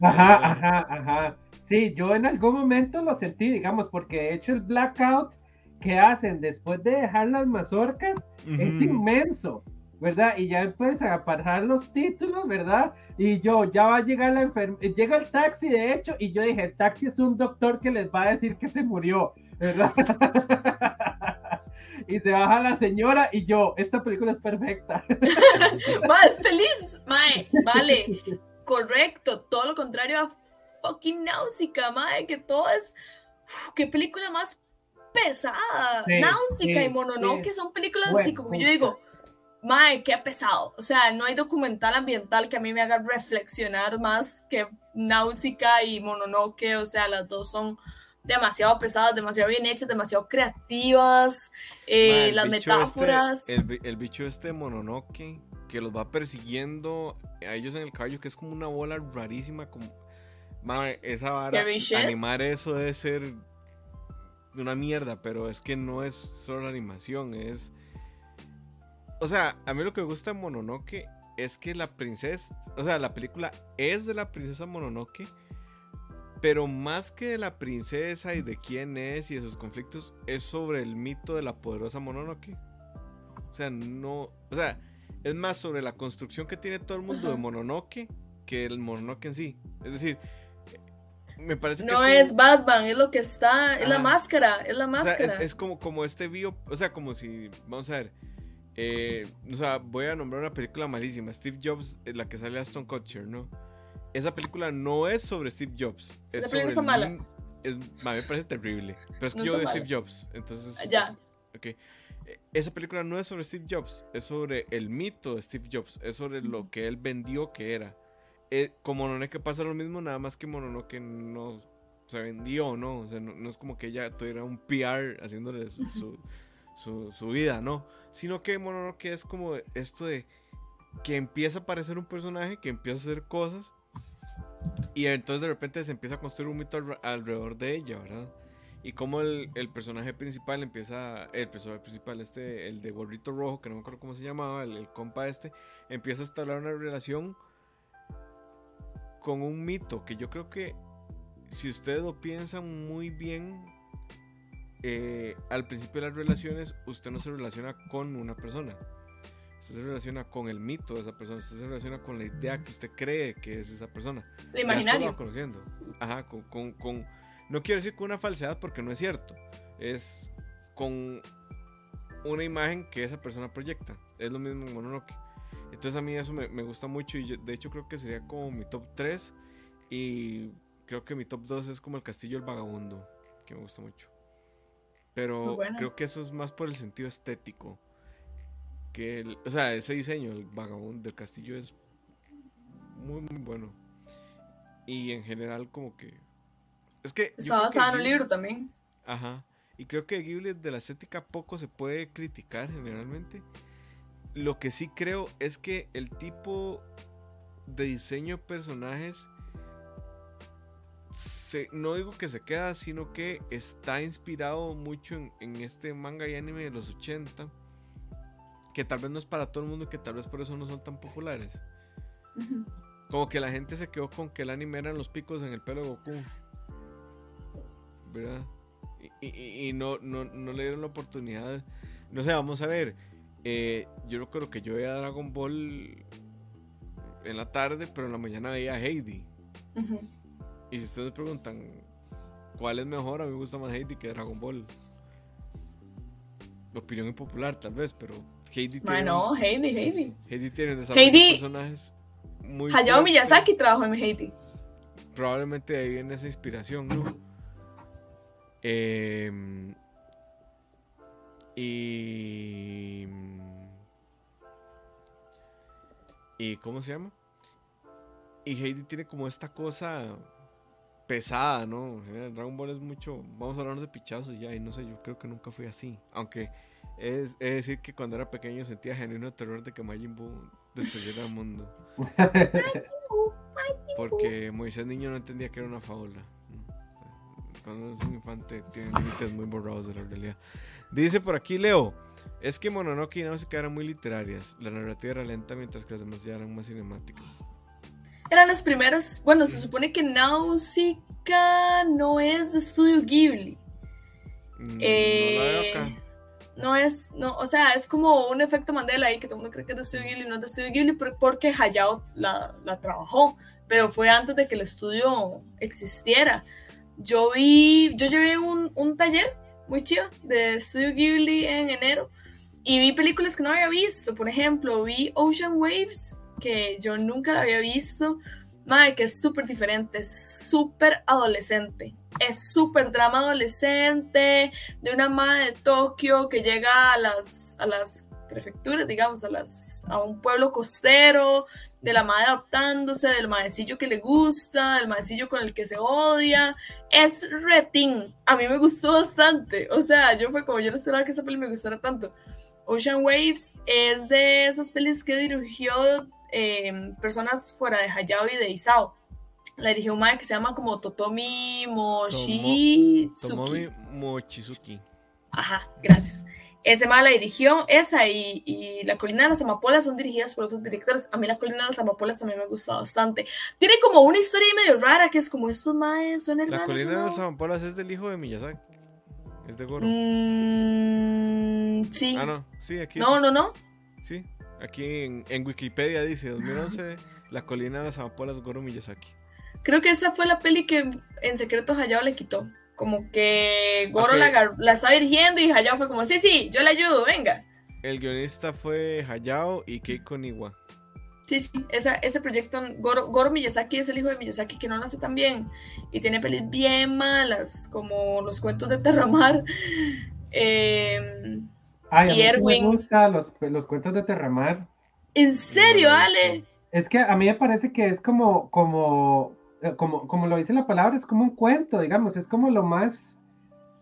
Ajá, ajá, ajá. Sí, yo en algún momento lo sentí, digamos, porque de hecho el blackout que hacen después de dejar las mazorcas es inmenso, ¿verdad? Y ya empiezan a pasar los títulos, ¿verdad? Y yo, ya va a llegar la enfermera, llega el taxi, de hecho, y yo dije, el taxi es un doctor que les va a decir que se murió, ¿verdad? y se baja la señora y yo, esta película es perfecta. Más feliz, Mae, vale, correcto, todo lo contrario a fucking náusica, mae, que todo es. qué película más pesada. náusica y Mononoke son películas así como yo digo, mae, qué pesado. O sea, no hay documental ambiental que a mí me haga reflexionar más que Náusica y Mononoke. O sea, las dos son demasiado pesadas, demasiado bien hechas, demasiado creativas. Eh, las este, metáforas. el, el, bicho este Mononoke que los va persiguiendo a ellos en el caballo, que es como una bola rarísima, como esa vara, animar eso debe ser una mierda, pero es que no es solo animación, es... O sea, a mí lo que me gusta de Mononoke es que la princesa, o sea, la película es de la princesa Mononoke, pero más que de la princesa y de quién es y de sus conflictos, es sobre el mito de la poderosa Mononoke. O sea, no, o sea, es más sobre la construcción que tiene todo el mundo de Mononoke que el Mononoke en sí. Es decir, me parece que no es, Batman, es lo que está, es la máscara, es la máscara. es, como, como este bio, o sea, como si, vamos a ver, eh, o sea, voy a nombrar una película malísima, Steve Jobs, la que sale Aston Kutcher, ¿no? Esa película no es sobre Steve Jobs. Es la película mala. Es, me parece terrible. Pero es que yo de Steve Jobs. Entonces. Ya. ok. E, esa película no es sobre Steve Jobs. Es sobre el mito de Steve Jobs. Es sobre lo que él vendió que era. Eh, como no es que pasa lo mismo, nada más que Mononoke no se vendió, ¿no? O sea, no, es como que ella tuviera un PR haciéndole su su, su, vida, ¿no? Sino que Mononoke es como esto de que empieza a aparecer un personaje, que empieza a hacer cosas, y entonces de repente se empieza a construir un mito alrededor de ella, ¿verdad? Y como el, el, personaje principal empieza, el personaje principal, este, el de gorrito rojo, que no me acuerdo cómo se llamaba, el, el compa este, empieza a establecer una relación con un mito que yo creo que si ustedes lo piensan muy bien, eh, al principio de las relaciones, usted no se relaciona con una persona. Usted se relaciona con el mito de esa persona. Usted se relaciona con la idea que usted cree que es esa persona. El imaginario. conociendo. Ajá, con, con, con, No quiero decir con una falsedad porque no es cierto. Es con una imagen que esa persona proyecta. Es lo mismo en Mononoke. Entonces a mí eso me, me gusta mucho y de hecho creo que sería como mi top 3 y creo que mi top 2 es como el castillo del vagabundo, que me gusta mucho. Pero creo que eso es más por el sentido estético. Que el, o sea, ese diseño, el vagabundo del castillo es muy, muy bueno. Y en general, como que. Es que. Está basado en un libro también. Ajá. Y creo que Ghibli de la estética poco se puede criticar generalmente. Lo que sí creo es que el tipo de diseño de personajes no digo que se queda, sino que está inspirado mucho en, este manga y anime de los 80, que tal vez no es para todo el mundo y que tal vez por eso no son tan populares. Como que la gente se quedó con que el anime eran los picos en el pelo de Goku. ¿Verdad? Y, no, no, le dieron la oportunidad. No sé, vamos a ver. Eh, yo creo que yo veía Dragon Ball en la tarde, pero en la mañana veía Heidi. Y si ustedes preguntan cuál es mejor, a mí me gusta más Heidi que Dragon Ball. Opinión impopular, tal vez, pero Heidi tiene. No, Heidi, Heidi. Heidi tiene desarrollo de personajes muy. Hayao Miyazaki trabajó en Heidi. Probablemente de ahí viene esa inspiración, ¿no? Eh, y. ¿Y cómo se llama? Y Heidi tiene como esta cosa pesada, ¿no? Dragon Ball es mucho. Vamos a hablar de pichazos ya, y no sé, yo creo que nunca fui así. Aunque es, decir que cuando era pequeño sentía genuino terror de que Majin Buu destruyera el mundo. Porque Moisés niño no entendía que era una fábula. Cuando es un infante tiene límites muy borrados de la realidad. Dice por aquí Leo, es que Mononoke y Nausicaa eran muy literarias. La narrativa era lenta mientras que las demás ya eran más cinemáticas. Eran las primeras. Bueno, se supone que Nausicaa no es de estudio Ghibli. Mm, eh, no, es, no, o sea, es como un efecto Mandela ahí que todo el mundo cree que es de estudio Ghibli, no es de estudio Ghibli porque Hayao la, la trabajó, pero fue antes de que el estudio existiera. Yo vi, yo llevé un, un taller muy chido de estudio Ghibli en enero y vi películas que no había visto. Por ejemplo, vi Ocean Waves que yo nunca la había visto. Madre, que es súper diferente, es súper adolescente. Es súper drama adolescente de una madre de Tokio que llega a las, a las prefecturas, digamos, a, las, a un pueblo costero, de la madre adoptándose, del maecillo que le gusta, del maecillo con el que se odia. Es retín. A mí me gustó bastante. O sea, yo fue como yo no esperaba que esa peli me gustara tanto. Ocean Waves es de esas pelis que dirigió Em, personas fuera de Hayao y de Isao. La dirigió un que se llama como Totomi Mochizuki. Tomomi Mochizuki. Ajá, gracias. Ese mal la dirigió, esa y, y, La Colina de las Amapolas son dirigidas por otros directores. A mí La Colina de las Amapolas también me gusta bastante. Tiene como una historia medio rara que es como estos maes son hermanos. La Colina de las Amapolas es del hijo de Miyazaki. Es de Goro. Mm, sí. Ah, no, sí, aquí. No, no, no. Sí, aquí en, en Wikipedia dice 2011 La Colina de las Amapolas Goro Miyazaki. Creo que esa fue la peli que en secreto Hayao le quitó como que Goro la, la estaba dirigiendo y Hayao fue como, sí, sí, yo le ayudo, venga. El guionista fue Hayao y Keiko Niwa. Sí, sí, esa, ese proyecto, Goro, Goro, Miyazaki es el hijo de Miyazaki que no nace tan bien y tiene pelis bien malas, como los cuentos de Terramar. Eh, Ay, y a mí me gustan los, los, cuentos de Terramar. ¿En serio, Ale? Es que a mí me parece que es como, como como, como lo dice la palabra, es como un cuento, digamos, es como lo más,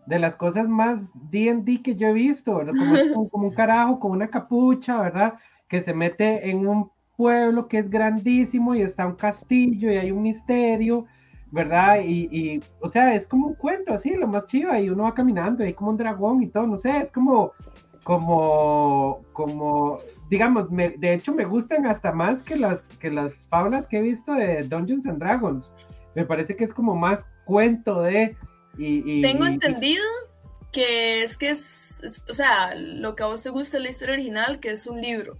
de las cosas más D&D que yo he visto, Como, como, un carajo con una capucha, ¿verdad? Que se mete en un pueblo que es grandísimo y está un castillo y hay un misterio, ¿verdad? Y, y, o sea, es como un cuento así, lo más chido, y uno va caminando y hay como un dragón y todo, no sé, es como, como, como, digamos, de hecho me gustan hasta más que las, que las fábulas que he visto de Dungeons and Dragons. Me parece que es como más cuento de... Y, Tengo entendido que es que es, o sea, lo que a vos te gusta es la historia original, que es un libro.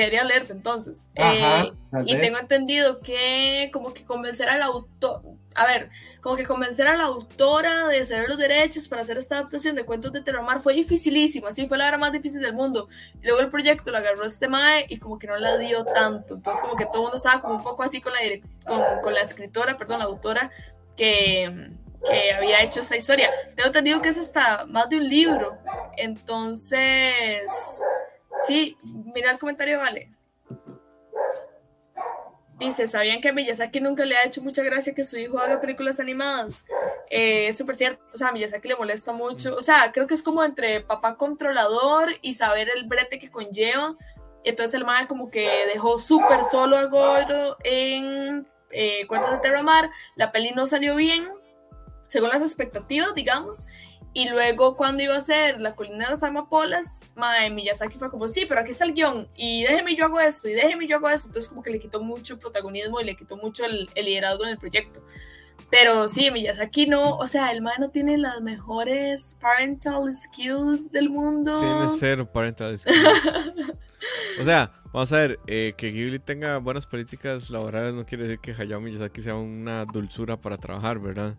Quería leerte entonces. Eh, y tengo entendido que como que convencer al autor, a ver, como que convencer a la autora de ceder los derechos para hacer esta adaptación de cuentos de Terramar fue dificilísimo, así fue la hora más difícil del mundo. Y luego el proyecto lo agarró este Mae y como que no la dio tanto. Entonces como que todo el mundo estaba como un poco así con la, con, con la escritora, perdón, la autora que, que había hecho esta historia. Tengo entendido que es hasta más de un libro. Entonces, sí, mira el comentario, vale. Dice, ¿sabían que a Miyazaki nunca le ha hecho mucha gracia que su hijo haga películas animadas? Eh, es súper cierto, o sea, a Miyazaki le molesta mucho, o sea, creo que es como entre papá controlador y saber el brete que conlleva. Entonces el man como que dejó súper solo a Goro en eh, Cuentos de Terramar, la peli no salió bien, según las expectativas, digamos, y luego cuando iba a ser La colina de las amapolas, Mae Miyazaki fue como, sí, pero aquí está el guion, y déjeme yo hago esto, y déjeme yo hago esto. Entonces como que le quitó mucho protagonismo y le quitó mucho el, liderazgo en el proyecto. Pero sí, Miyazaki no, o sea, el Mae no tiene las mejores parental skills del mundo. Tiene cero parental skills. o sea, vamos a ver, eh, que Ghibli tenga buenas políticas laborales no quiere decir que Hayao Miyazaki sea una dulzura para trabajar, ¿verdad?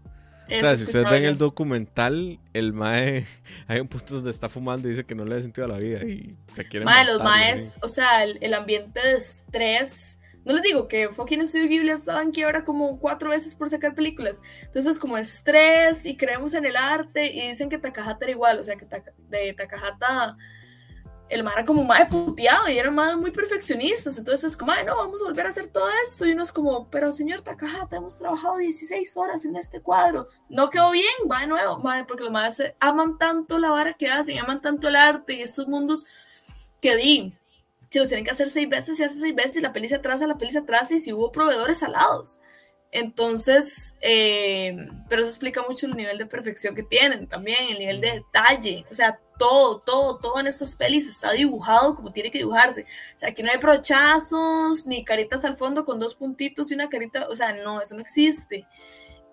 O sea, si ustedes ven el documental, el mae, hay un punto donde está fumando y dice que no le ha sentido a la vida y se quiere Mae, los maes, o sea, el, ambiente de estrés. No les digo que fucking Studio Ghibli estaba en quiebra como cuatro veces por sacar películas. Entonces, como estrés y creemos en el arte y dicen que Takahata era igual, o sea, que de Takahata el mar era como más puteado y eran más muy perfeccionistas. Entonces es como, no, vamos a volver a hacer todo esto. Y uno es como, pero señor Takahata, hemos trabajado 16 horas en este cuadro. No quedó bien, va de nuevo, porque los más aman tanto la vara que hacen, aman tanto el arte y estos mundos que di. Si los tienen que hacer seis veces, se hace seis veces y la peli se atrasa, la peli se atrasa y si hubo proveedores alados. Entonces, eh, pero eso explica mucho el nivel de perfección que tienen también, el nivel de detalle. O sea, todo, todo, todo en estas pelis está dibujado como tiene que dibujarse. O sea, aquí no hay brochazos, ni caritas al fondo con dos puntitos y una carita, o sea, no, eso no existe.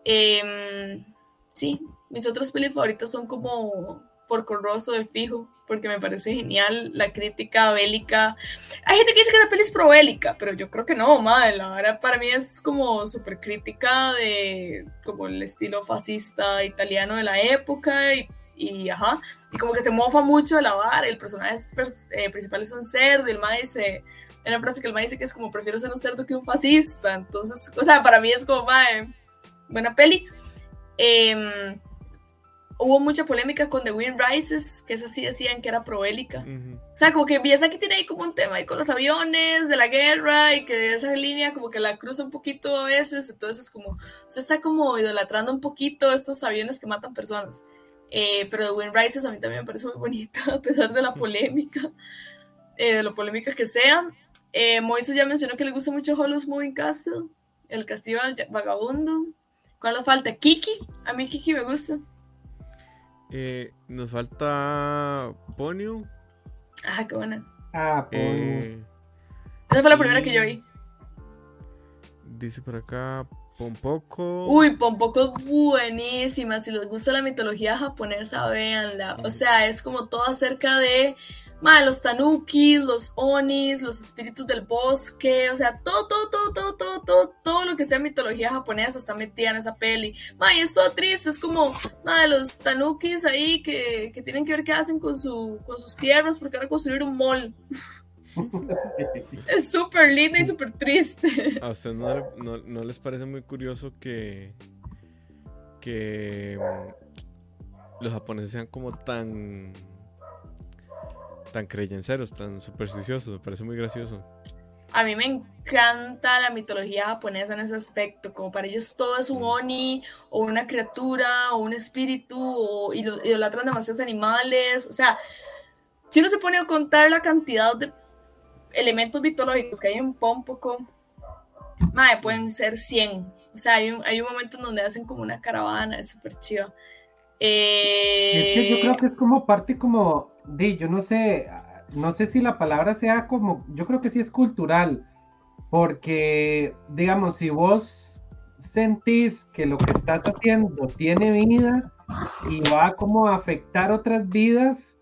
Em, sí, mis otras pelis favoritas son como por Rosso de Fijo, porque me parece genial la crítica bélica. Hay gente que dice que la peli es pro-bélica, pero yo creo que no, madre, la verdad para mí es como súper crítica de como el estilo fascista italiano de la época y y ajá, y como que se mofa mucho de la vara, el personaje eh, principal es un cerdo, y el mae dice, hay una frase que el mae dice que es como, prefiero ser un cerdo que un fascista, entonces, o sea, para mí es como, mae, buena peli. Em, hubo mucha polémica con The Wind Rises, que es así, decían que era proélica. O sea, como que empieza que tiene ahí como un tema ahí con los aviones, de la guerra, y que esa línea como que la cruza un poquito a veces, entonces como, o sea, está como idolatrando un poquito estos aviones que matan personas. Eh, pero The Wind Rises a mí también me parece muy bonita, a pesar de la polémica, eh, de lo polémica que sea. Eh, Moiso ya mencionó que le gusta mucho Hollows Moving Castle, el castillo vagabundo. ¿Cuál le falta? Kiki. A mí Kiki me gusta. Eh, nos falta Ponyo. Ah, qué buena. Ah, Ponyo. Eh, Esa fue la primera que yo vi. dice por acá Pompoco. Uy, Pompoco es buenísima. Si les gusta la mitología japonesa, véanla. O sea, es como todo acerca de ma, los tanukis, los onis, los espíritus del bosque. O sea, todo, todo, todo, todo, todo, todo, todo lo que sea mitología japonesa está metida en esa peli. Ma, y es todo triste. Es como, ma, los tanukis ahí que, que tienen que ver qué hacen con, su, con sus tierras porque van a construir un mall. Es súper linda y súper triste. ¿A usted no, no- no les parece muy curioso que, que mm, los japoneses sean como tan tan creyenceros, tan supersticiosos? Me parece muy gracioso. A mí me encanta la mitología japonesa en ese aspecto, como para ellos todo es un oni o una criatura o un espíritu o idolatran demasiados animales, o sea, si uno se pone a contar la cantidad de elementos mitológicos que hay en Pompoco, madre, pueden ser 100, o sea, hay un, hay un momento en donde hacen como una caravana, es súper chido. Es que yo Eh, creo que es como parte como de, yo no sé, no sé si la palabra sea como, yo creo que sí es cultural, porque digamos, si vos sentís que lo que estás haciendo tiene vida y va como a afectar otras vidas,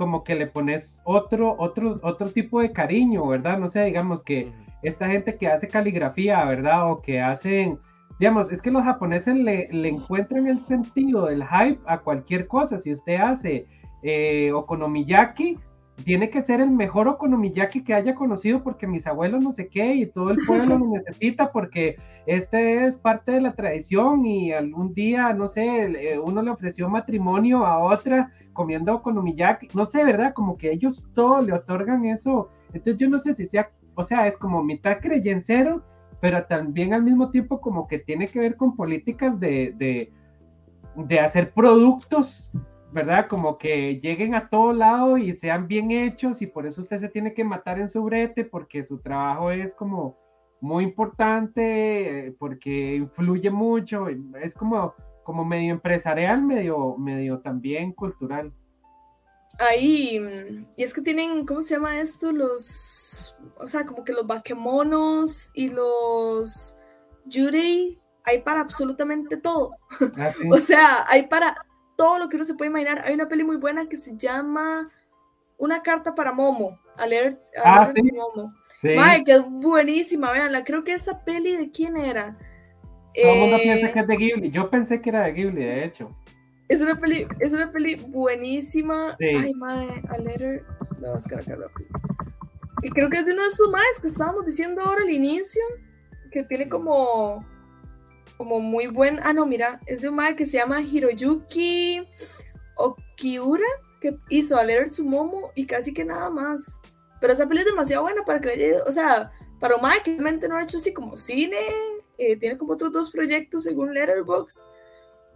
como que le pones otro, otro, otro tipo de cariño, ¿verdad? No sé, digamos que esta gente que hace caligrafía, ¿verdad? O que hacen, digamos, es que los japoneses le, le encuentran el sentido del hype a cualquier cosa. Si usted hace eh, okonomiyaki, tiene que ser el mejor okonomiyaki que haya conocido porque mis abuelos no sé qué y todo el pueblo lo necesita porque este es parte de la tradición y algún día, no sé, eh, uno le ofreció matrimonio a otra comiendo okonomiyaki, no sé, ¿verdad? Como que ellos todo le otorgan eso. Entonces yo no sé si sea, o sea, es como mitad creyencero, pero también al mismo tiempo como que tiene que ver con políticas de, de, de hacer productos, ¿verdad? Como que lleguen a todo lado y sean bien hechos y por eso usted se tiene que matar en su brete porque su trabajo es como muy importante, eh, porque influye mucho, es como, como medio empresarial, medio, medio también cultural. Ahí, mm, y es que tienen, ¿cómo se llama esto? Los, o sea, como que los bakemonos y los yurei, hay para absolutamente todo. Ah, sí. O sea, hay para todo lo que uno se puede imaginar. Hay una peli muy buena que se llama Una carta para Momo, a leer, a Ah, sí. Momo. Sí. Mae, que es buenísima, veanla. Creo que esa peli de quién era. Todo el mundo Eh, piensa que es de Ghibli. Yo pensé que era de Ghibli, de hecho. Es una peli, es una peli buenísima. Sí. Ay, mae, a letter. No, es que acá rápido. Y creo que es de uno de esos maes que estábamos diciendo ahora al inicio. Que tiene como. Como muy buen. Ah, no, mira. Es de un que se llama Hiroyuki Okiura. Que hizo a letter to Momo y casi que nada más. Pero esa peli es demasiado buena para que le haya O sea, para un que realmente no ha hecho así como cine. eh, tiene como otros dos proyectos según Letterboxd.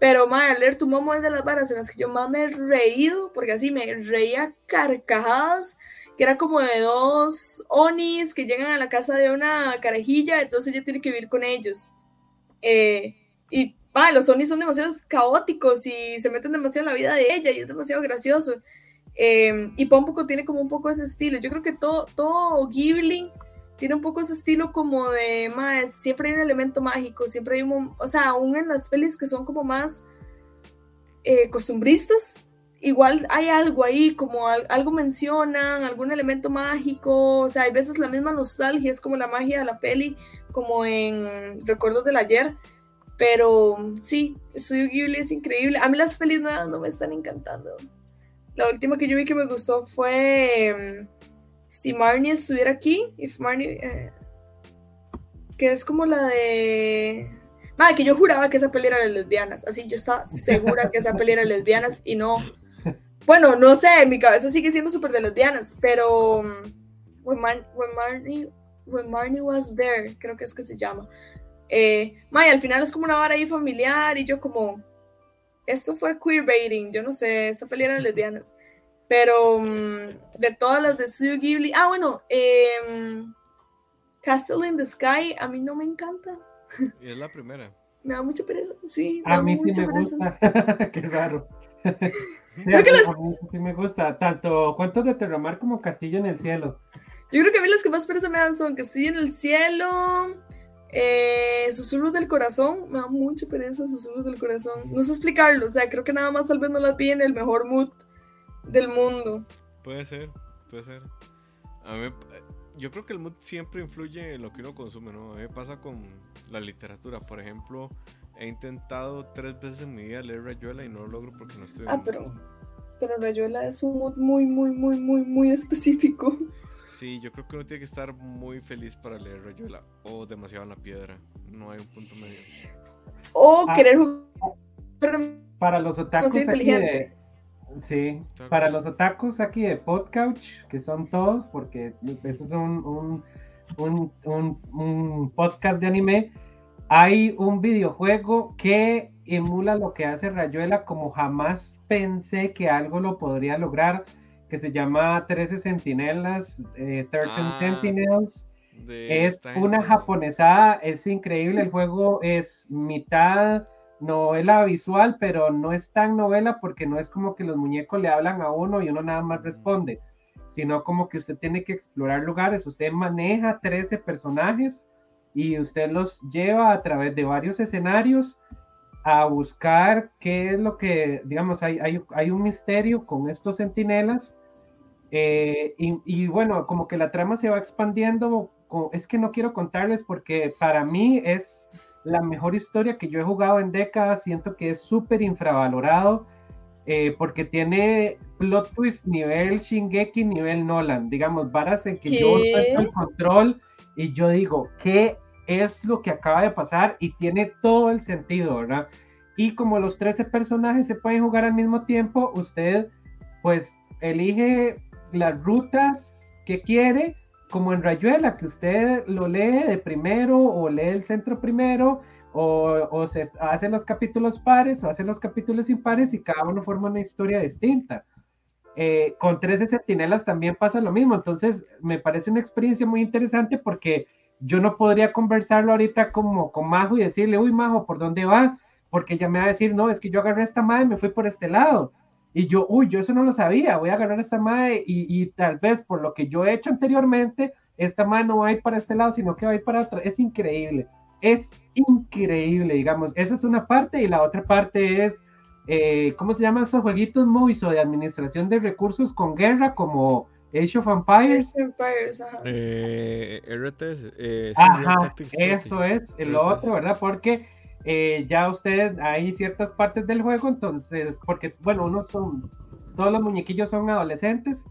Pero, madre, leer tu momo es de las varas en las que yo más me he reído, porque así me reía carcajadas, que era como de dos onis que llegan a la casa de una carajilla, entonces ella tiene que vivir con ellos. Eh, y, madre, los onis son demasiado caóticos y se meten demasiado en la vida de ella y es demasiado gracioso. Eh, y Pompoco tiene como un poco ese estilo. Yo creo que todo, todo Ghibli tiene un poco ese estilo como de, más, siempre hay un elemento mágico, siempre hay un, o sea, aún en las pelis que son como más eh, costumbristas, igual hay algo ahí, como al- algo mencionan, algún elemento mágico, o sea, hay veces la misma nostalgia, es como la magia de la peli, como en Recuerdos del Ayer, pero sí, Estudio Ghibli es increíble, a mí las pelis nuevas no me están encantando. La última que yo vi que me gustó fue... mm, si Marnie estuviera aquí, if Marnie, eh, que es como la de, madre, que yo juraba que esa peli era de lesbianas, así yo estaba segura que esa peli era de lesbianas y no, bueno, no sé, mi cabeza sigue siendo súper de lesbianas, pero um, when, when Marnie, when Marnie was there, creo que es que se llama, eh, madre, al final es como una vara ahí familiar y yo como, esto fue queerbaiting, yo no sé, esa peli era de lesbianas. Pero mm, de todas las de Studio Ghibli. Ah, bueno, em, Castle in the Sky a mí no me encanta. Y es la primera. Me da mucha pereza. Sí, me A mí sí me pereza. gusta. Qué raro. Sí, a mí- a mí sí me gusta, tanto Cuentos de Terramar como Castillo en el Cielo. Yo creo que a mí las que más pereza me dan son Castillo en el Cielo, eh, Susurros del Corazón. Me da mucha pereza Susurros del Corazón. No sé explicarlo, o sea, creo que nada más tal vez no las vi en el mejor mood del mundo. Puede ser, puede ser. A mí, yo creo que el mood siempre influye en lo que uno consume, ¿no? A mí me pasa con la literatura. Por ejemplo, he intentado tres veces en mi vida leer Rayuela y no lo logro porque no estoy Ah, pero, pero Rayuela es un mood muy, muy, muy, muy, muy específico. Sí, yo creo que uno tiene que estar muy feliz para leer Rayuela o demasiado en la piedra. No hay un punto medio. O Ah. querer jugar Para los otakus aquí de... Sí, para los otakus aquí de Podcouch, que son todos, porque eso es un, un, un- un- un podcast de anime, hay un videojuego que emula lo que hace Rayuela como jamás pensé que algo lo podría lograr, que se llama 13 Centinelas, eh, 13 Ah, Sentinels. Es una gente. japonesada, es increíble. El juego es mitad novela visual, pero no es tan novela porque no es como que los muñecos le hablan a uno y uno nada más responde, sino como que usted tiene que explorar lugares. Usted maneja 13 personajes y usted los lleva a través de varios escenarios a buscar qué es lo que, digamos, hay, hay, hay un misterio con estos centinelas. Eh, y, y bueno, como que la trama se va expandiendo. Es que no quiero contarles porque para mí es la mejor historia que yo he jugado en décadas. Siento que es súper infravalorado eh, porque tiene plot twist nivel Shingeki, nivel Nolan. Digamos, varas en que yo ¿Qué? suelto el control y yo digo, ¿qué es lo que acaba de pasar? Y tiene todo el sentido, ¿verdad? Y como los 13 personajes se pueden jugar al mismo tiempo, usted pues elige las rutas que quiere, como en Rayuela, que usted lo lee de primero o lee el centro primero, o, o se hace los capítulos pares o hace los capítulos impares y cada uno forma una historia distinta. Eh, con 13 centinelas también pasa lo mismo, entonces me parece una experiencia muy interesante porque yo no podría conversarlo ahorita como con Majo y decirle, uy Majo, ¿por dónde va? Porque ella me va a decir, no, es que yo agarré esta madre y me fui por este lado. Y yo, uy, yo eso no lo sabía, voy a agarrar esta madre y, y tal vez por lo que yo he hecho anteriormente, esta madre no va a ir para este lado, sino que va a ir para otro. Es increíble, es increíble, digamos. Esa es una parte y la otra parte es, eh, ¿cómo se llaman esos jueguitos Moviso de administración de recursos con guerra como Age of Empires? Empires, ajá. Eh, RTS. Eh, Ajá, eso es el RTS. otro, ¿verdad? Porque eh, ya usted hay ciertas partes del juego, entonces, porque, bueno, unos son, todos los muñequillos son adolescentes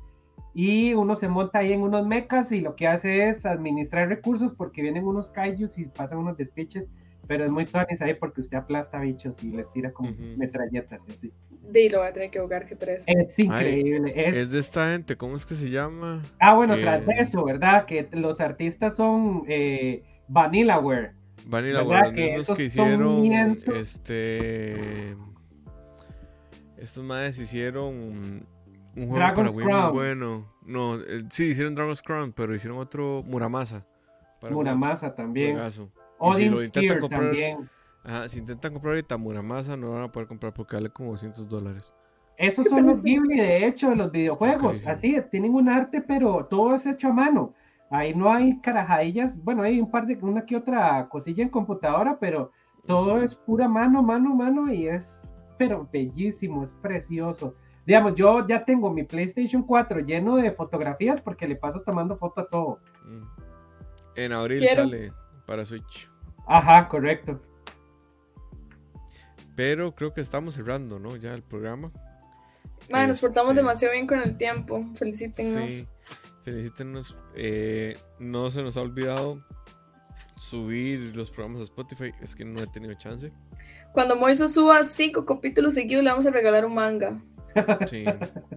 y uno se monta ahí en unos mechas y lo que hace es administrar recursos porque vienen unos kaijus y pasan unos despiches, pero es muy tuanis ahí porque usted aplasta bichos y les tira como Ujú. metralletas. y así. De ahí lo voy a tener que jugar, qué pereza. Es increíble. es- Es de esta gente, ¿cómo es que se llama? Ah, bueno, tras de eh, eso, ¿verdad? Que los artistas son eh, Vanillaware. Vanilla ¿Verdad Ware, los que hicieron este estos madres hicieron un juego Dragon's para Wii muy bueno. No, eh, sí hicieron Dragon's Crown, pero hicieron otro Muramasa. para Muramasa también. si Odin lo intentan Spear comprar- también. Ajá, si intentan comprar ahorita Muramasa no van a poder comprar porque vale como 200 dólares. Esos son los. Ghibli, de hecho, de los videojuegos. Así, tienen un arte, pero todo es hecho a mano. Ahí no hay carajadillas. Bueno, hay un par de, una que otra cosilla en computadora, pero todo es pura mano, mano, mano y es, pero bellísimo, es precioso. Digamos, yo ya tengo mi PlayStation 4 lleno de fotografías porque le paso tomando foto a todo. Mm. En abril Quiero. sale para Switch. Ajá, correcto. Pero creo que estamos cerrando, ¿no? Ya el programa. Man, nos portamos Este, demasiado bien con el tiempo. Felicítennos. Sí, felicítenos. Eh, no se nos ha olvidado subir los programas a Spotify. Es que no he tenido chance. Cuando Moiso suba cinco capítulos seguidos, le vamos a regalar un manga. Sí,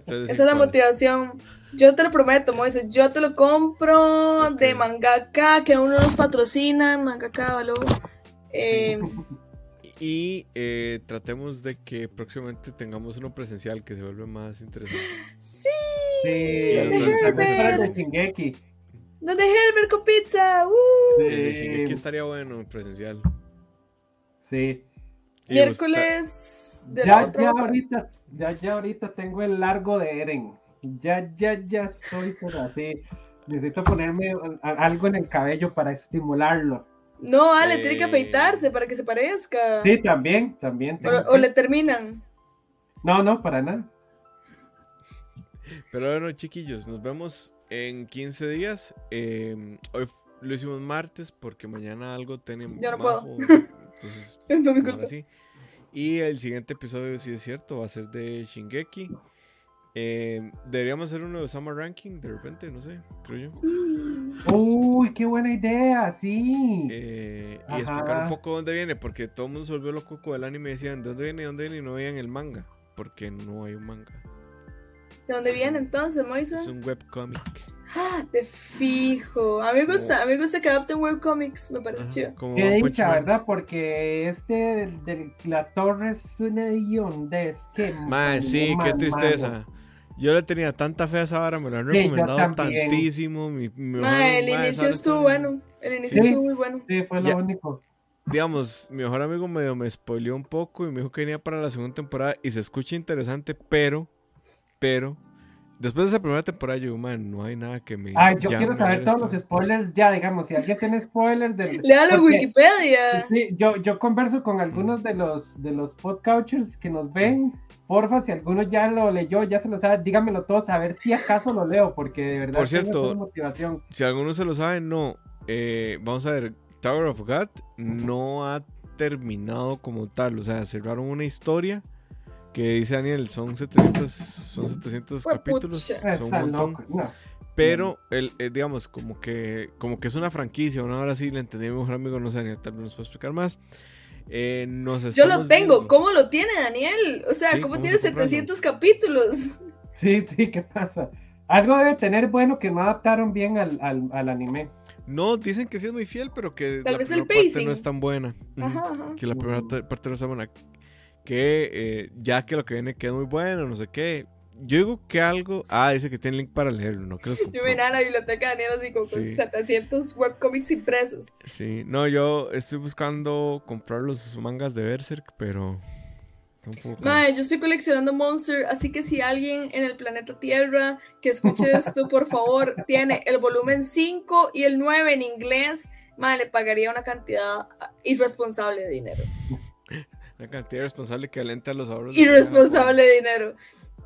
Esa es la motivación. Yo te lo prometo, Moiso. Yo te lo compro de mangaka, que uno nos patrocina. Mangaka, való. Eh, Y eh, tratemos de que próximamente tengamos uno presencial que se vuelve más interesante. sí, Sí, el de Herbert. Shingeki. Donde Herbert con pizza. uh. El de Sí. Shingeki estaría bueno presencial. Sí. Miércoles de ya, la otra ya ahorita, ya, ya ahorita tengo el largo de Eren. Ya, ya, ya estoy pero así. Necesito ponerme algo en el cabello para estimularlo. No, Ale, tiene que Eh. afeitarse para que se parezca. Sí, también, también. O, le terminan. No, no, para nada. Pero bueno, chiquillos, nos vemos en 15 días. Eh, hoy lo hicimos martes porque mañana algo tenemos. Yo no puedo. Entonces, Es mi culpa. Y el siguiente episodio, si es cierto, va a ser de Shingeki. Eh, deberíamos hacer uno de Summer Ranking de repente, no sé, creo yo. Sí. Uy, qué buena idea, sí. Eh, y Ajá. explicar un poco dónde viene, porque todo el mundo se volvió loco con el anime y decían, ¿de dónde viene? ¿De dónde viene? Y no veían el manga, porque no hay un manga. ¿De dónde viene entonces, Moisa? Es un webcomic. Ah, De fijo. A mí me gusta, a mí me gusta que adapten webcomics, me parece Ajá, chido. Como Qué dicha, Man. ¿verdad? Porque este del- la torre es una hondez. Qué Mae, sí, mal, qué mano. Yo le tenía tanta fe a esa vara, me lo han recomendado tantísimo. Mi, mi mejor- Ma, el inicio estuvo bueno. El inicio Sí. estuvo muy bueno. Sí, fue lo Ya. único. Digamos, mi mejor amigo medio me spoileó un poco y me dijo que venía para la segunda temporada y se escucha interesante, pero, pero, después de esa primera temporada yo man, no hay nada que me... Ay, yo quiero saber todos esto". los spoilers ya, digamos, si alguien tiene spoilers del... Léalo en porque- Wikipedia. Sí, yo, yo converso con algunos de los de los podcouchers que nos ven. Porfa, si alguno ya lo leyó, ya se lo sabe, dígamelo todos a ver si acaso lo leo, porque de verdad Por cierto, motivación. Si alguno se lo sabe, no. Eh, vamos a ver, Tower of God no ha terminado como tal. O sea, cerraron una historia que dice Daniel, son 700, son 700 Huepucha. capítulos. Son un montón. No. Pero, el, el, digamos, como que, como que es una franquicia. Una hora sí le entendí a mi mejor amigo, no sé, Daniel, tal vez nos puede explicar más. Eh, nos Yo lo tengo. viendo- ¿Cómo lo tiene Daniel? O sea, Sí, ¿cómo ¿cómo tiene se comprando? 700 capítulos? Sí, sí, ¿qué pasa? Algo debe tener bueno que no adaptaron bien al, al, al anime. No, dicen que sí es muy fiel, pero que Tal la vez el primera parte pacing. no es tan buena. Ajá, ajá. que la primera parte no está buena. Que eh, ya que lo que viene queda muy bueno, no sé qué. Yo digo que algo. Ah, dice que tiene link para leerlo, no que Yo me a la biblioteca de Daniel así con Sí. 700 webcomics impresos. Sí, no, yo estoy buscando comprar los mangas de Berserk, pero. tampoco- Mae, yo estoy coleccionando Monster, así que si alguien en el planeta Tierra que escuche esto, por favor, tiene el volumen 5 y el 9 en inglés, mae, le pagaría una cantidad irresponsable de dinero. Una cantidad irresponsable que alenta los ahorros. Irresponsable de dinero.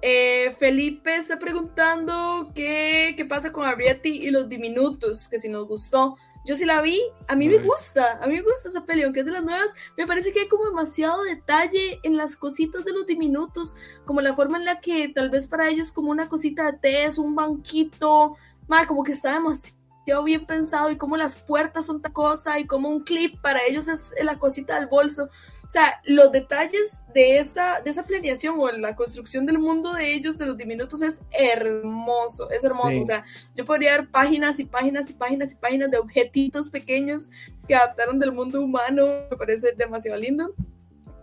Eh, Felipe está preguntando qué, qué pasa con Arrietty y los diminutos, que si nos gustó. Yo sí la vi, a mí me gusta, a mí me gusta esa peli, aunque es de las nuevas, me parece que hay como demasiado detalle en las cositas de los diminutos, como la forma en la que tal vez para ellos como una cosita de té es un banquito, ma, como que está demasiado bien pensado y como las puertas son tal cosa y como un clip para ellos es la cosita del bolso. O sea, los detalles de esa, de esa planeación o la construcción del mundo de ellos, de los diminutos, es hermoso, es hermoso. Sí. O sea, yo podría ver páginas y páginas y páginas y páginas de objetitos pequeños que adaptaron del mundo humano, me parece demasiado lindo.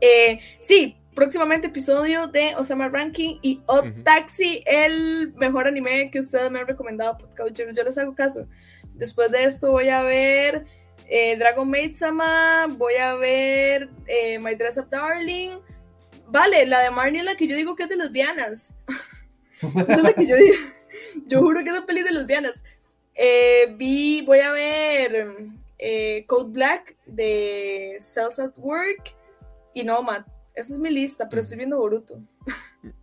Eh, sí, próximamente episodio de Osama Ranking y Odd. Taxi, el mejor anime que ustedes me han recomendado. Yo les hago caso. Después de esto voy a ver eh, Dragon Maid Sama, voy a ver eh, My Dress Up Darling. Vale, la de Marnie es la que yo digo que es de lesbianas. Esa es la que yo digo. Yo juro que es una peli de lesbianas. Eh, vi, voy a ver eh, Code Black de Cells at Work y Nomad. Esa es mi lista, pero estoy viendo Boruto.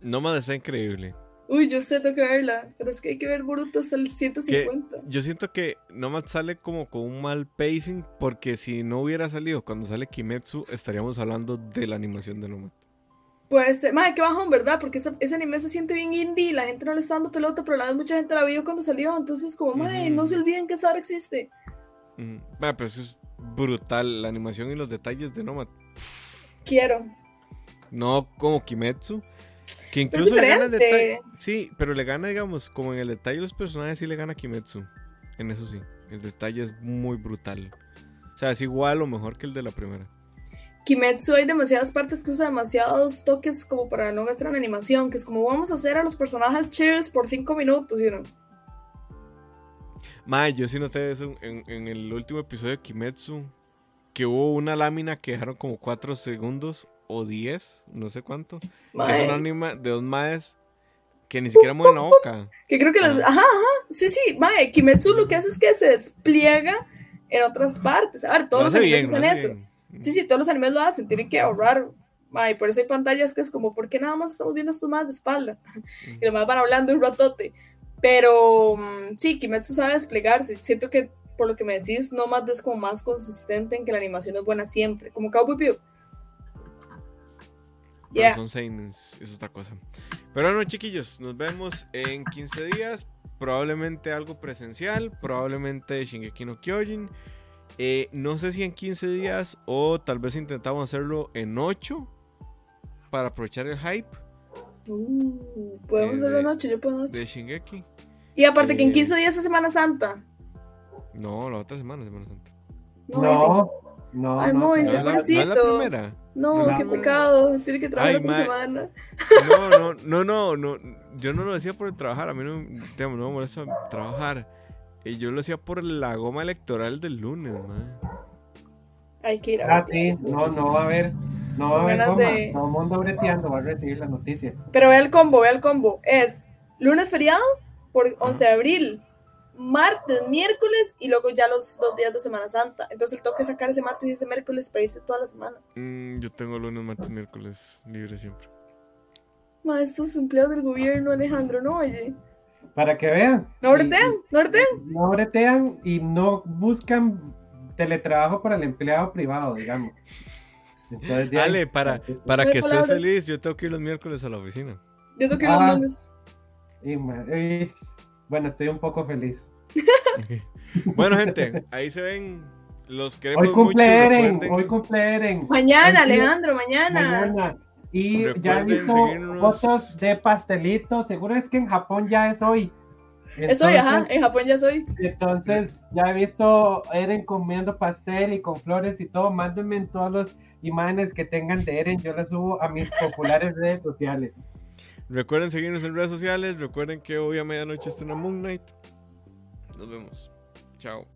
Nómada está increíble. Uy, yo sé, tengo que verla, pero es que hay que ver Boruto hasta el 150. Yo siento que Nomad sale como con un mal pacing, porque si no hubiera salido cuando sale Kimetsu, estaríamos hablando de la animación de Nomad. Pues, eh, madre, qué bajón, ¿verdad? Porque ese, ese anime se siente bien indie y la gente no le está dando pelota, pero la vez mucha gente la vio cuando salió. Entonces, como, madre, no se olviden que esa hora existe. Mm, bah, pero eso es brutal, la animación y los detalles de Nomad. Quiero. No como Kimetsu. Que incluso le gana detalle. Sí, pero le gana, digamos, como en el detalle de los personajes, sí le gana Kimetsu. En eso sí. El detalle es muy brutal. O sea, es igual o mejor que el de la primera. Kimetsu hay demasiadas partes que usa demasiados toques como para no gastar en animación, que es como vamos a hacer a los personajes cheers por cinco minutos, ¿y no? Mae, yo sí noté eso en, en- en el último episodio de Kimetsu. Que hubo una lámina que dejaron como 4 segundos o 10, no sé cuánto. Que es Mae, un anime de dos maes que ni siquiera mueven la boca. que creo que les- Ajá. ajá, sí, sí, mae, Kimetsu lo que hace es que se despliega en otras partes. A ver, todos Lo los animes bien, hacen hace eso. bien. Sí, sí, todos los animes lo hacen, tienen que ahorrar. Mae, por eso hay pantallas que es como, ¿por qué nada más estamos viendo estos más de espalda? Y los más van hablando un ratote. Pero mm, sí, Kimetsu sabe desplegarse. Siento que por lo que me decís, Nomad es como más consistente en que la animación es buena siempre, como Cowboy Bebop. Pero Yeah. son seinens, es otra cosa. Pero bueno, chiquillos, nos vemos en 15 días. Probablemente algo presencial, probablemente Shingeki no Kyojin. Eh, no sé si en 15 días o tal vez intentamos hacerlo en 8 para aprovechar el hype Uh, podemos Eh, hacerlo de- noche, yo puedo noche. de Shingeki. Y aparte que en eh, 15 días es Semana Santa. No, la otra semana, Semana Santa. No. No, no, Ay, no. ¿No es no es la pobrecito. primera? no, No. qué pecado. Tiene que trabajar Ay, otra semana. No, no, no, no, no. Yo no lo decía por el trabajar. A mí no, digamos, no me molesta trabajar. Y yo lo decía por la goma electoral del lunes, man. Hay que ir a Ah, sí, no, no va a haber. No va a haber goma. de- Todo el mundo breteando va a recibir la noticia. Pero ve el combo, ve el combo. Es lunes feriado por 11 de abril, martes, miércoles y luego ya los dos días de Semana Santa. Entonces el toque es sacar ese martes y ese miércoles para irse toda la semana. Mm, yo tengo lunes, martes, miércoles libre siempre. Ma, estos empleados del gobierno, Alejandro, no, oye. Para que vean. No bretean, no bretean. No bretean y no buscan teletrabajo para el empleado privado, digamos. Entonces, ya- Ale, para, para No que estés palabras. feliz, yo tengo que ir los miércoles a la oficina. Yo toque Ah. los lunes. Y, y- bueno, estoy un poco feliz. Bueno, gente, ahí se ven. Los queremos Hoy cumple mucho. Eren, recuerden- hoy cumple Eren. Mañana. Alejandro, mañana. Mañana. Y ya he Recuerden visto seguirnos. fotos de pastelitos. Seguro es que en Japón ya es hoy. Es hoy, ajá. Entonces- En Japón ya soy. Entonces, ya he visto Eren comiendo pastel y con flores y todo. Mándenme en todas las imágenes que tengan de Eren. Yo las subo a mis populares redes sociales. Recuerden seguirnos en redes sociales. Recuerden que hoy a medianoche está Moon Knight. Nos vemos. Chao.